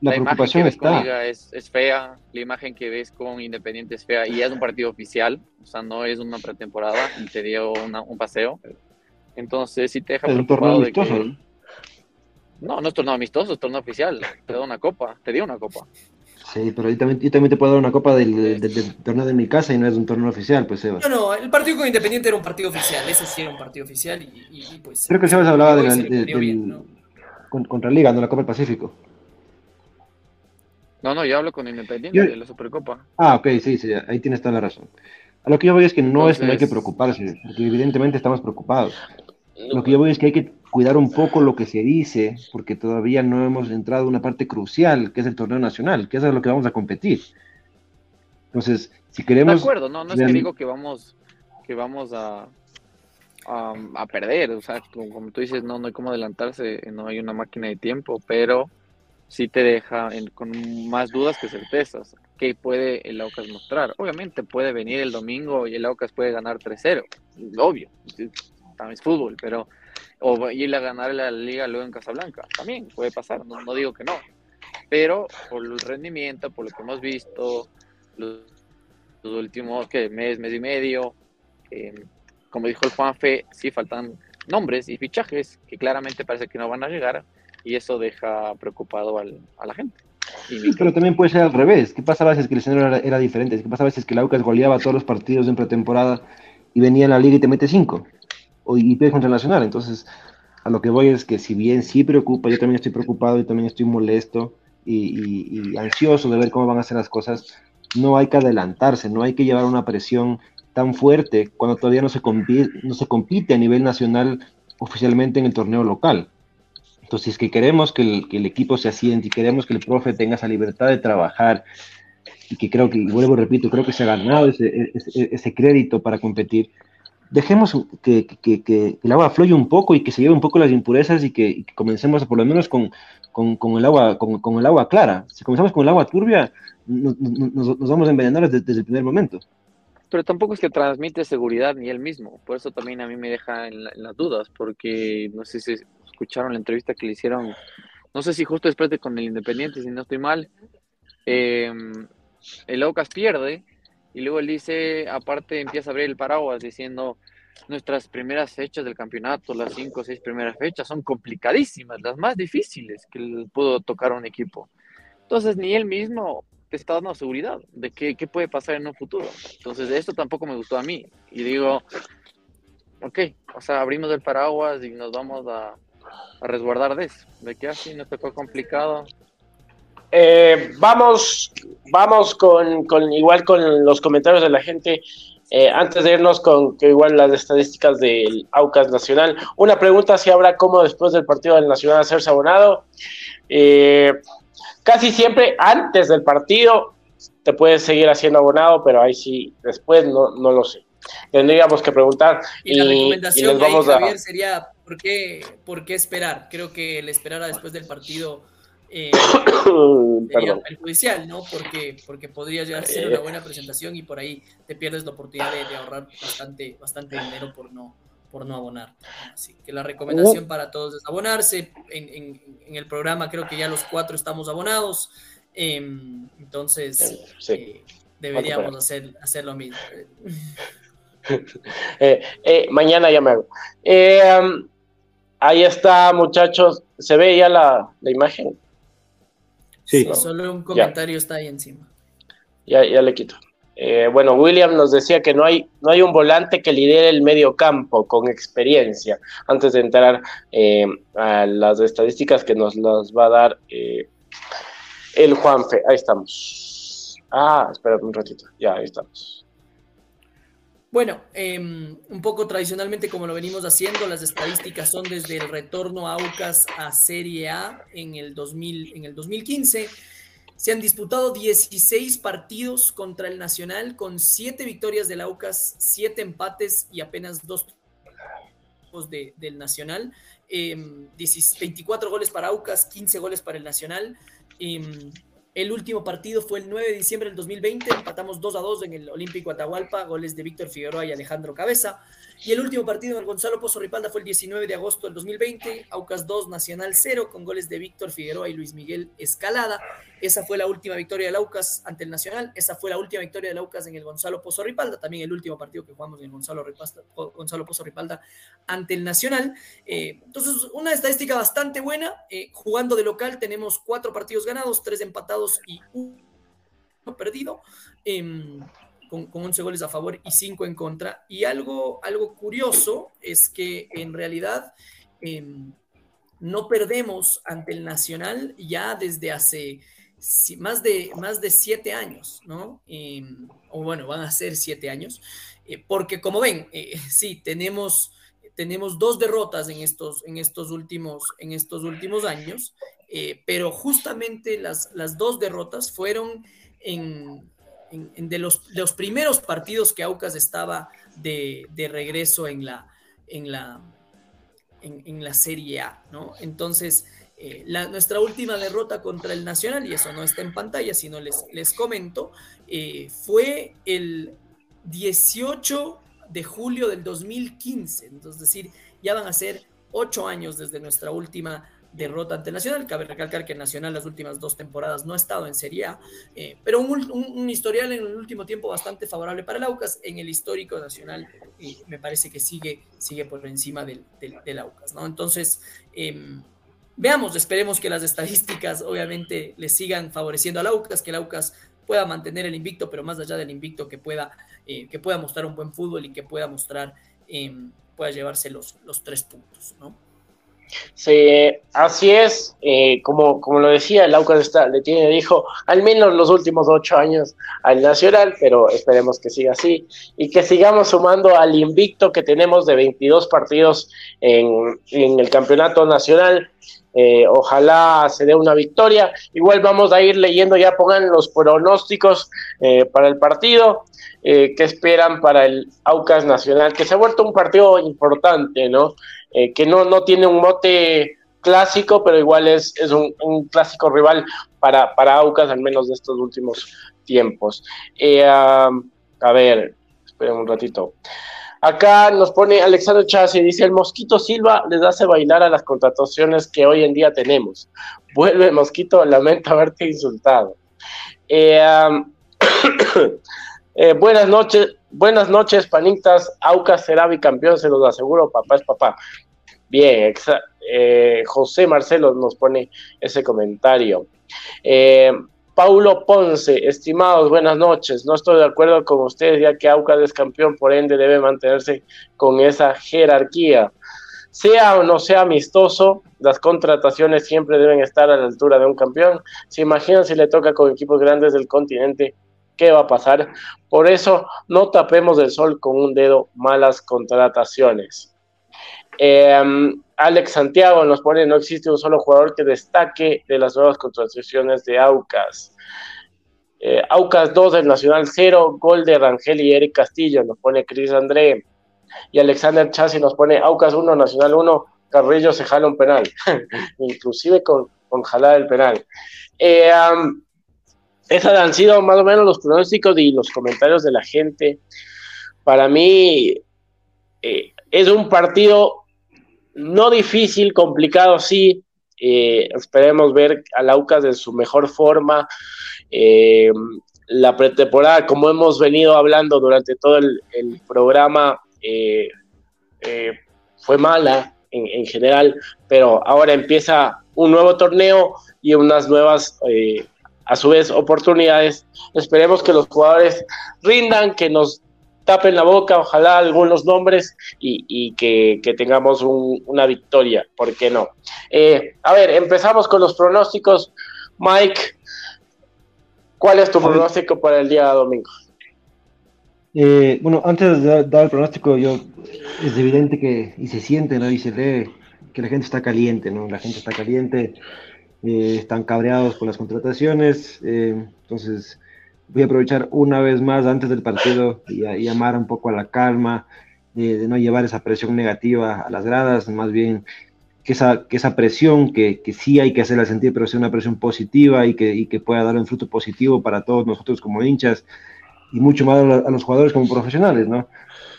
la, preocupación está. es, es, fea, la imagen que ves con Independiente es fea y es un partido oficial, o sea, no es una pretemporada y te dio un paseo. Entonces, sí te deja preocupado. de que... No, no es torneo amistoso, es torneo oficial. Te da una copa, te dio una copa. Sí, pero yo también, también te puedo dar una copa del, torneo de mi casa y no es un torneo oficial, pues Sebas. No, no, el partido con Independiente era un partido oficial, ese sí era un partido oficial y, pues... Creo que Sebas hablaba de la, del, contra Liga, no la Copa del Pacífico. No, no, yo hablo con Independiente de la Supercopa. Ah, ok, sí, sí, ahí tienes toda la razón. A lo que yo voy es que no es que no hay que preocuparse, porque evidentemente estamos preocupados. Lo que yo voy es que hay que cuidar un poco lo que se dice, porque todavía no hemos entrado a una parte crucial, que es el torneo nacional, que es a lo que vamos a competir. Entonces, si queremos... De acuerdo, no, no es que digo que vamos, que vamos a, a, perder, o sea, como, tú dices, no, no hay cómo adelantarse, no hay una máquina de tiempo, pero sí te deja con más dudas que certezas. ¿Qué puede el Aucas mostrar? Obviamente puede venir el domingo y el Aucas puede ganar 3-0, obvio, también es fútbol, pero o ir a ganar la liga luego en Casablanca. También puede pasar, no, no digo que no. Pero por el rendimiento, por lo que hemos visto, los, últimos que mes, mes y medio, eh, como dijo el Juanfe, sí faltan nombres y fichajes que claramente parece que no van a llegar y eso deja preocupado al, a la gente. pero también puede ser al revés. ¿Qué pasa a veces que el escenario era, era, diferente? ¿Qué pasa a veces que la UCAS goleaba todos los partidos en pretemporada y venía a la liga y te mete cinco? Y pierde contra Nacional. Entonces, a lo que voy es que si bien sí preocupa, yo también estoy preocupado y también estoy molesto y, ansioso de ver cómo van a ser las cosas, no hay que adelantarse, no hay que llevar una presión tan fuerte cuando todavía no se no se compite a nivel nacional oficialmente en el torneo local. Entonces, si es que queremos que el, que el, equipo se asiente y queremos que el profe tenga esa libertad de trabajar y que creo que, y vuelvo repito, creo que se ha ganado ese, ese, ese crédito para competir, dejemos que, que, que, el agua fluya un poco y que se lleve un poco las impurezas y que, comencemos por lo menos con, con, con el agua, con, con, el agua clara. Si comenzamos con el agua turbia, nos, nos, vamos a envenenar desde, desde, el primer momento. Pero tampoco es que transmite seguridad ni él mismo. Por eso también a mí me deja en, las dudas, porque no sé si escucharon la entrevista que le hicieron, no sé si justo después de con el Independiente, si no estoy mal, eh, el Aucas pierde y luego él dice, aparte empieza a abrir el paraguas diciendo, nuestras primeras fechas del campeonato, las cinco o seis primeras fechas, son complicadísimas, las más difíciles que pudo tocar un equipo. Entonces, ni él mismo te está dando seguridad de qué, qué puede pasar en un futuro. Entonces, esto tampoco me gustó a mí. Y digo, ok, o sea, abrimos el paraguas y nos vamos a, a resguardar de eso. De que así nos tocó complicado, eh, vamos, vamos con, con, igual con los comentarios de la gente. Eh, antes de irnos con que igual las estadísticas del Aucas Nacional, una pregunta si habrá cómo después del partido del Nacional hacerse abonado. Eh, casi siempre antes del partido te puedes seguir haciendo abonado, pero ahí sí, después no, no lo sé. Tendríamos que preguntar. Y, la recomendación vamos Javier, sería ¿por qué, ¿por qué esperar? Creo que el esperar a después del partido eh, <coughs> sería perjudicial, ¿no? Porque, porque podría llegar a ser una buena presentación y por ahí te pierdes la oportunidad de, ahorrar bastante, bastante dinero por no, por no abonar. Así que la recomendación para todos es abonarse. En, en, el programa creo que ya los cuatro estamos abonados. Em, entonces, eh, deberíamos hacer, hacer lo mismo. <laughs> Eh, eh, mañana ya me hago. ahí está, muchachos. ¿Se ve ya la, la imagen? Sí. Solo un comentario está ahí encima. Ya, ya le quito. Eh, bueno, William nos decía que no hay, no hay un volante que lidere el medio campo con experiencia. Antes de entrar eh, a las estadísticas que nos las va a dar eh, el Juanfe. Ahí estamos. Ah, espera un ratito. Ya, ahí estamos. Bueno, em, un poco tradicionalmente como lo venimos haciendo, las estadísticas son desde el retorno a Aucas a Serie A en el, 2000, en el 2015. Se han disputado 16 partidos contra el Nacional con 7 victorias del Aucas, 7 empates y apenas 2 del Nacional. 24 em, goles para Aucas, 15 goles para el Nacional. Em, el último partido fue el 9 de diciembre del 2020, empatamos 2 a 2 en el Olímpico Atahualpa, goles de Víctor Figueroa y Alejandro Cabeza. Y el último partido en el Gonzalo Pozo Ripalda fue el 19 de agosto del 2020, Aucas 2, Nacional 0, con goles de Víctor Figueroa y Luis Miguel Escalada. Esa fue la última victoria del Aucas ante el Nacional, esa fue la última victoria del Aucas en el Gonzalo Pozo Ripalda, también el último partido que jugamos en el Gonzalo, Gonzalo Pozo Ripalda ante el Nacional. Eh, entonces, una estadística bastante buena. Eh, jugando de local tenemos cuatro partidos ganados, tres empatados y uno perdido. Em, con, 11 goles a favor y 5 en contra. Y algo, algo curioso es que en realidad em, no perdemos ante el Nacional ya desde hace más de, más de siete años, ¿no? Em, o bueno, van a ser siete años, eh, porque como ven, eh, <laughs> sí, tenemos, tenemos dos derrotas en estos, en estos, últimos, en estos últimos años, eh, pero justamente las, las dos derrotas fueron en, de, los, primeros partidos que Aucas estaba de, regreso en la, en, la, en, la Serie A, ¿no? Entonces, eh, nuestra última derrota contra el Nacional, y eso no está en pantalla, sino les, les comento, eh, fue el 18 de julio del 2015, entonces, es decir, ya van a ser ocho años desde nuestra última derrota ante Nacional. Cabe recalcar que Nacional las últimas dos temporadas no ha estado en Serie A, eh, pero un, historial en el último tiempo bastante favorable para el Aucas. En el histórico Nacional me parece que sigue, sigue por encima del, del, Aucas. ¿no? Entonces, em, veamos, esperemos que las estadísticas obviamente le sigan favoreciendo al Aucas, que el Aucas pueda mantener el invicto, pero más allá del invicto que pueda, eh, que pueda mostrar un buen fútbol y que pueda mostrar, em, pueda llevarse los, los tres puntos, ¿no? Sí, así es, eh, como, como lo decía, el está, le tiene, dijo, al menos los últimos ocho años al Nacional, pero esperemos que siga así y que sigamos sumando al invicto que tenemos de 22 partidos en, el campeonato nacional. Eh, ojalá se dé una victoria. Igual vamos a ir leyendo, ya pongan los pronósticos eh, para el partido. que esperan para el Aucas Nacional? Que se ha vuelto un partido importante, ¿no? Eh, que no, no tiene un mote clásico, pero igual es, es un, clásico rival para, para Aucas, al menos de estos últimos tiempos. Eh, a ver, esperen un ratito. Acá nos pone Alexandro Chassi, dice, el Mosquito Silva les hace bailar a las contrataciones que hoy en día tenemos. Vuelve Mosquito, lamento haberte insultado. Eh, <coughs> buenas noches, buenas noches, panitas. Aucas será bicampeón, se los aseguro, papá es papá. Bien, eh, José Marcelo nos pone ese comentario. Eh, Paulo Ponce, estimados, buenas noches. No estoy de acuerdo con ustedes, ya que Aucas es campeón, por ende debe mantenerse con esa jerarquía. Sea o no sea amistoso, las contrataciones siempre deben estar a la altura de un campeón. ¿Se imaginan si le toca con equipos grandes del continente? ¿Qué va a pasar? Por eso no tapemos el sol con un dedo malas contrataciones. Eh, Alex Santiago nos pone, no existe un solo jugador que destaque de las nuevas contrataciones de Aucas. Eh, Aucas 2 del Nacional 0, gol de Rangel y Eric Castillo, nos pone Cris André. Y Alexander Chassi nos pone Aucas 1, Nacional 1, Carrillo se jala un penal, <laughs> inclusive con, con jalar el penal. Eh, esos han sido más o menos los pronósticos y los comentarios de la gente. Para mí eh, es un partido no difícil, complicado sí. Eh, esperemos ver a Laucas en su mejor forma. Eh, la pretemporada, como hemos venido hablando durante todo el, programa, eh, fue mala en, general, pero ahora empieza un nuevo torneo y unas nuevas, a su vez, oportunidades. Esperemos que los jugadores rindan, que nos tapen la boca, ojalá algunos nombres y, que, tengamos una victoria, ¿por qué no? Eh, a ver, empezamos con los pronósticos. Mike, ¿cuál es tu pronóstico para el día domingo? Eh, bueno, antes de dar el pronóstico, yo es evidente que, y se siente, ¿no? Y se ve que la gente está caliente, ¿no? La gente está caliente, eh, están cabreados por las contrataciones, entonces voy a aprovechar una vez más antes del partido y, llamar un poco a la calma de, no llevar esa presión negativa a las gradas, más bien que esa, que esa presión que, que sí hay que hacerla sentir, pero sea una presión positiva y que, y que pueda dar un fruto positivo para todos nosotros como hinchas y mucho más a los jugadores como profesionales, ¿no?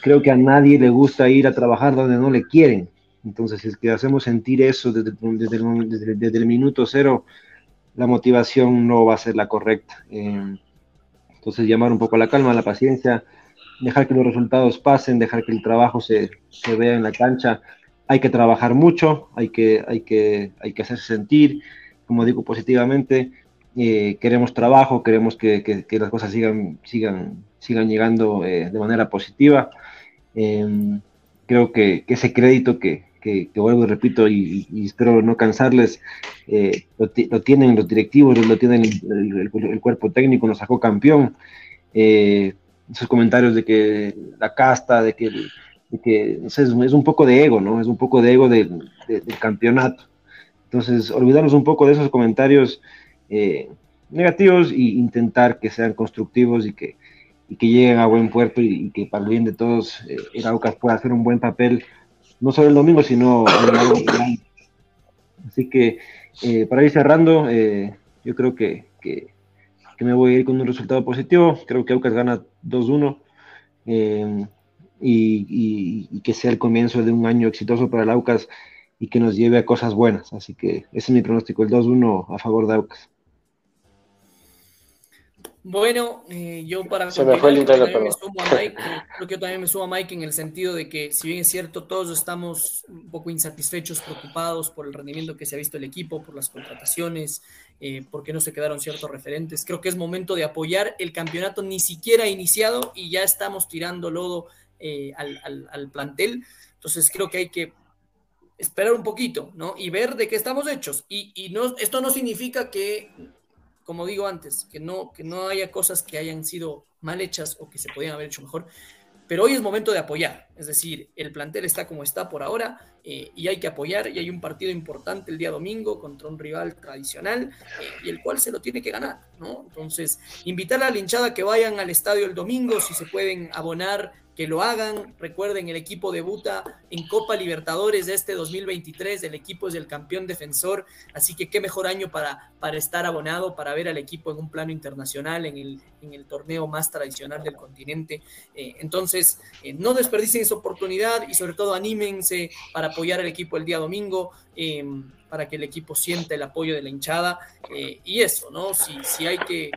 Creo que a nadie le gusta ir a trabajar donde no le quieren. Entonces, si es que hacemos sentir eso desde, desde, el, desde el minuto cero, la motivación no va a ser la correcta. Eh, entonces, llamar un poco a la calma, a la paciencia, dejar que los resultados pasen, dejar que el trabajo se, se vea en la cancha. Hay que trabajar mucho, hay que, hay que, hay que hacerse sentir, como digo, positivamente. Eh, queremos trabajo, queremos que, que, las cosas sigan, sigan, sigan llegando eh, de manera positiva. Eh, creo que, ese crédito que, que, vuelvo y repito y, espero no cansarles, eh, lo, tienen los directivos, lo tienen el, cuerpo técnico, nos sacó campeón. Eh, esos comentarios de que la casta, de que, no sé, es, un poco de ego, ¿no? Es un poco de ego de, de, del campeonato. Entonces, olvidarnos un poco de esos comentarios eh, negativos e intentar que sean constructivos y que, lleguen a buen puerto y, y, que para el bien de todos eh, el Aucas pueda hacer un buen papel, no solo el domingo, sino año. Así que, eh, para ir cerrando, eh, yo creo que, que que me voy a ir con un resultado positivo. Creo que Aucas gana 2-1 eh, y, y, y, que sea el comienzo de un año exitoso para el Aucas y que nos lleve a cosas buenas. Así que ese es mi pronóstico, el 2-1 a favor de Aucas. Bueno, eh, yo para Se me fue el internet, creo, que me a Mike, <laughs> creo que yo también me sumo a Mike en el sentido de que, si bien es cierto, todos estamos un poco insatisfechos, preocupados por el rendimiento que se ha visto el equipo, por las contrataciones, eh, porque no se quedaron ciertos referentes. Creo que es momento de apoyar el campeonato ni siquiera iniciado y ya estamos tirando lodo eh, al, al, al plantel. Entonces creo que hay que esperar un poquito, ¿no? Y ver de qué estamos hechos. Y, y no, esto no significa que como digo antes, que no, que no haya cosas que hayan sido mal hechas o que se podían haber hecho mejor, pero hoy es momento de apoyar, es decir, el plantel está como está por ahora eh, y hay que apoyar y hay un partido importante el día domingo contra un rival tradicional eh, y el cual se lo tiene que ganar, ¿no? Entonces, invitar a la hinchada que vayan al estadio el domingo, si se pueden abonar que lo hagan. Recuerden, el equipo debuta en Copa Libertadores de este 2023, el equipo es el campeón defensor, así que qué mejor año para, para estar abonado, para ver al equipo en un plano internacional, en el, en el torneo más tradicional del continente. Eh, entonces, eh, no desperdicien esa oportunidad y sobre todo anímense para apoyar al equipo el día domingo. Eh, para que el equipo sienta el apoyo de la hinchada y eso, ¿no? Si, si hay que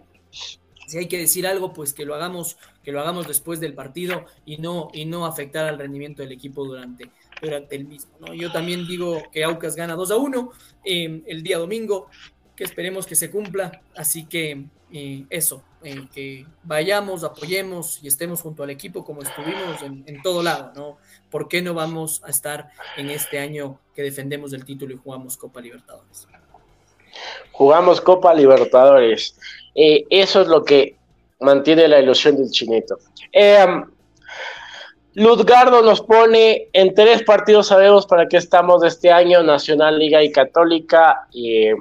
si hay que decir algo, pues que lo hagamos, que lo hagamos después del partido y no, y no afectar al rendimiento del equipo durante, durante el mismo. ¿no? Yo también digo que Aucas gana 2 a 1 eh, el día domingo, que esperemos que se cumpla. Así que eh, eso, eh, que vayamos, apoyemos y estemos junto al equipo como estuvimos en, en, todo lado, ¿no? ¿Por qué no vamos a estar en este año que defendemos el título y jugamos Copa Libertadores? Jugamos Copa Libertadores. Eh, eso es lo que mantiene la ilusión del chinito. Eh, Luzgardo nos pone en tres partidos, sabemos para qué estamos de este año, Nacional, Liga y Católica. Eh,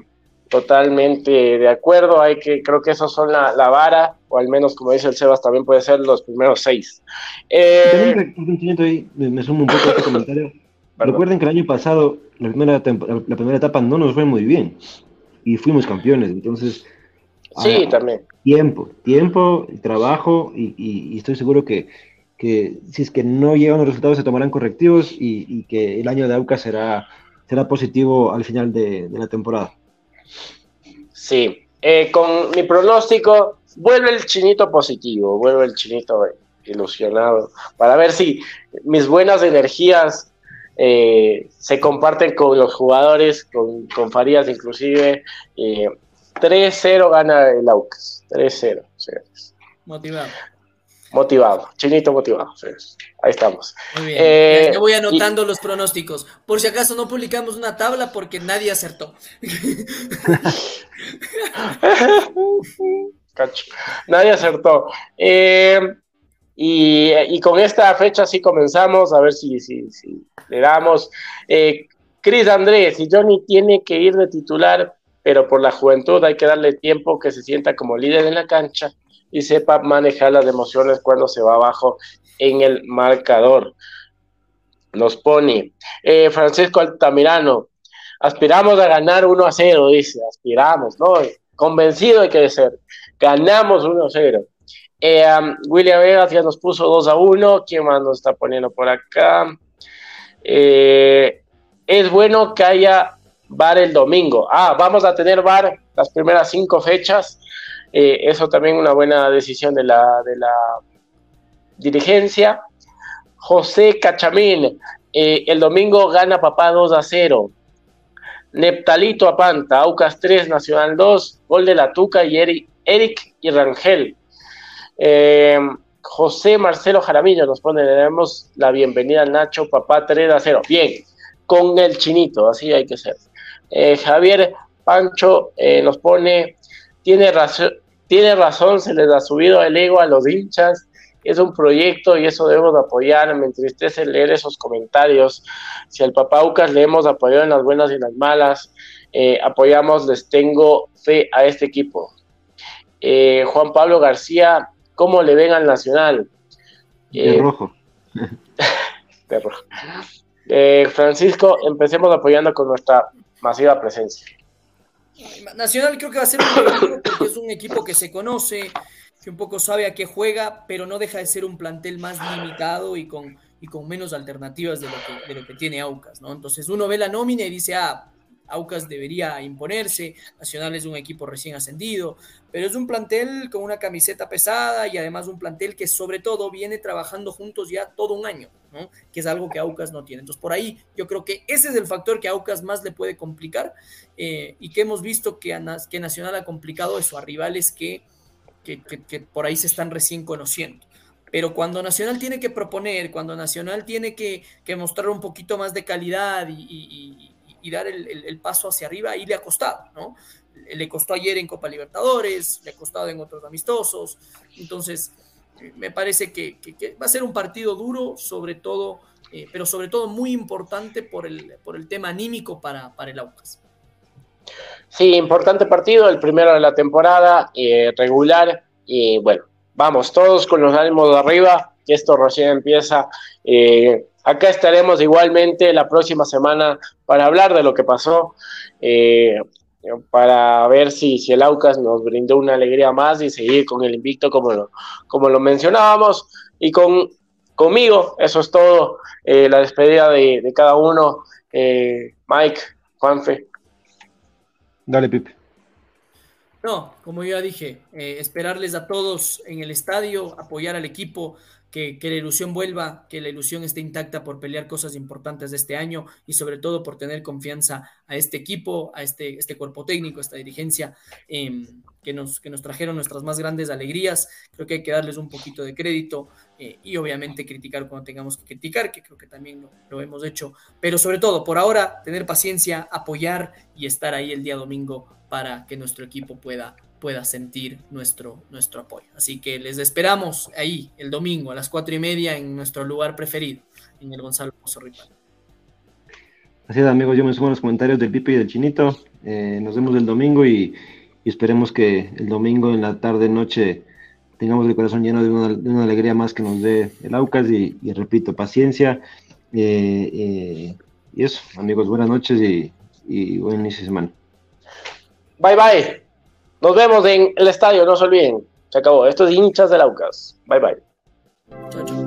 totalmente de acuerdo, hay que, creo que esos son la, la, vara, o al menos como dice el Sebas, también puede ser los primeros seis. Eh, me, me sumo un poco a este comentario. <coughs> Recuerden que el año pasado, la primera, la primera etapa no nos fue muy bien y fuimos campeones, entonces Sí, ah, también. Tiempo, tiempo, trabajo y, estoy seguro que, si es que no llegan los resultados se tomarán correctivos y, que el año de AUCA será, será positivo al final de, la temporada. Sí, eh, con mi pronóstico, vuelve el chinito positivo, vuelve el chinito ilusionado, para ver si mis buenas energías eh, se comparten con los jugadores, con, con Farías inclusive. Eh, 3-0 gana el Aucas. 3-0. Motivado. Motivado. Chinito motivado. Ahí estamos. Muy bien. Eh, ya voy anotando y... los pronósticos. Por si acaso no publicamos una tabla porque nadie acertó. <laughs> Cacho. Nadie acertó. Eh, y, y, con esta fecha sí comenzamos, a ver si, si, si le damos. Eh, Cris Andrés y Johnny tiene que ir de titular pero por la juventud hay que darle tiempo que se sienta como líder en la cancha y sepa manejar las emociones cuando se va abajo en el marcador. nos pone eh, Francisco Altamirano. Aspiramos a ganar 1 a 0, dice. Aspiramos, ¿no? Convencido hay que ser. Ganamos 1 a 0. Eh, William Vegas ya nos puso 2 a 1. ¿Quién más nos está poniendo por acá? Eh, es bueno que haya bar el domingo. Ah, vamos a tener bar las primeras cinco fechas. Eh, eso también una buena decisión de la, de la dirigencia. José Cachamín, eh, el domingo gana papá 2 a 0. Neptalito Apanta, Aucas 3, Nacional 2, gol de la Tuca y Eric, y Rangel. Eh, José Marcelo Jaramillo nos pone, le damos la bienvenida a Nacho, papá 3 a 0. Bien, con el chinito, así hay que ser. Eh, Javier Pancho eh, nos pone, tiene razón, tiene razón, se les ha subido el ego a los hinchas, es un proyecto y eso debemos apoyar, me entristece leer esos comentarios, si al papá Ucas le hemos apoyado en las buenas y en las malas, eh, apoyamos, les tengo fe a este equipo. Juan Pablo García, ¿cómo le ven al Nacional? de rojo. <laughs> de rojo. Francisco, empecemos apoyando con nuestra masiva presencia. Nacional creo que va a ser un porque es un equipo que se conoce, que un poco sabe a qué juega, pero no deja de ser un plantel más limitado y con, y con menos alternativas de lo, que, de lo que tiene Aucas, ¿no? Entonces uno ve la nómina y dice, ah, Aucas debería imponerse, Nacional es un equipo recién ascendido, pero es un plantel con una camiseta pesada y además un plantel que sobre todo viene trabajando juntos ya todo un año, ¿no? que es algo que Aucas no tiene. Entonces por ahí yo creo que ese es el factor que Aucas más le puede complicar eh, y que hemos visto que, que Nacional ha complicado eso a rivales que, que, por ahí se están recién conociendo. Pero cuando Nacional tiene que proponer, cuando Nacional tiene que, mostrar un poquito más de calidad y dar el, paso hacia arriba, ahí le ha costado, ¿no? Le costó ayer en Copa Libertadores, le ha costado en otros amistosos, entonces me parece que, va a ser un partido duro, sobre todo, eh, pero sobre todo muy importante por el, por el tema anímico para, para el Aucas. Sí, importante partido, el primero de la temporada, eh, regular, y bueno, vamos, todos con los ánimos de arriba, que esto recién empieza. Eh, Acá estaremos igualmente la próxima semana para hablar de lo que pasó, eh, para ver si, si el Aucas nos brindó una alegría más y seguir con el invicto como lo, como lo mencionábamos. Y con, conmigo, eso es todo, eh, la despedida de, cada uno. Eh, Mike, Juanfe. Dale, Pipe. No, como ya dije, esperarles a todos en el estadio, apoyar al equipo, que, la ilusión vuelva, que la ilusión esté intacta por pelear cosas importantes de este año y sobre todo por tener confianza a este equipo, a este, este cuerpo técnico, a esta dirigencia em, que, nos, que nos trajeron nuestras más grandes alegrías. Creo que hay que darles un poquito de crédito eh, y obviamente criticar cuando tengamos que criticar, que creo que también lo, lo hemos hecho. Pero sobre todo, por ahora, tener paciencia, apoyar y estar ahí el día domingo para que nuestro equipo pueda pueda sentir nuestro, nuestro apoyo. Así que les esperamos ahí el domingo a las cuatro y media en nuestro lugar preferido, en el Gonzalo Ripal. Así es, amigos, yo me sumo a los comentarios del Pipe y del Chinito. Eh, nos vemos el domingo y, esperemos que el domingo en la tarde, noche, tengamos el corazón lleno de una, alegría más que nos dé el Aucas y, repito, paciencia. Eh, eh, y eso, amigos, buenas noches y, y buen inicio de semana. Bye bye. Nos vemos en el estadio, no se olviden. Se acabó. Esto es hinchas del Aucas. Bye bye.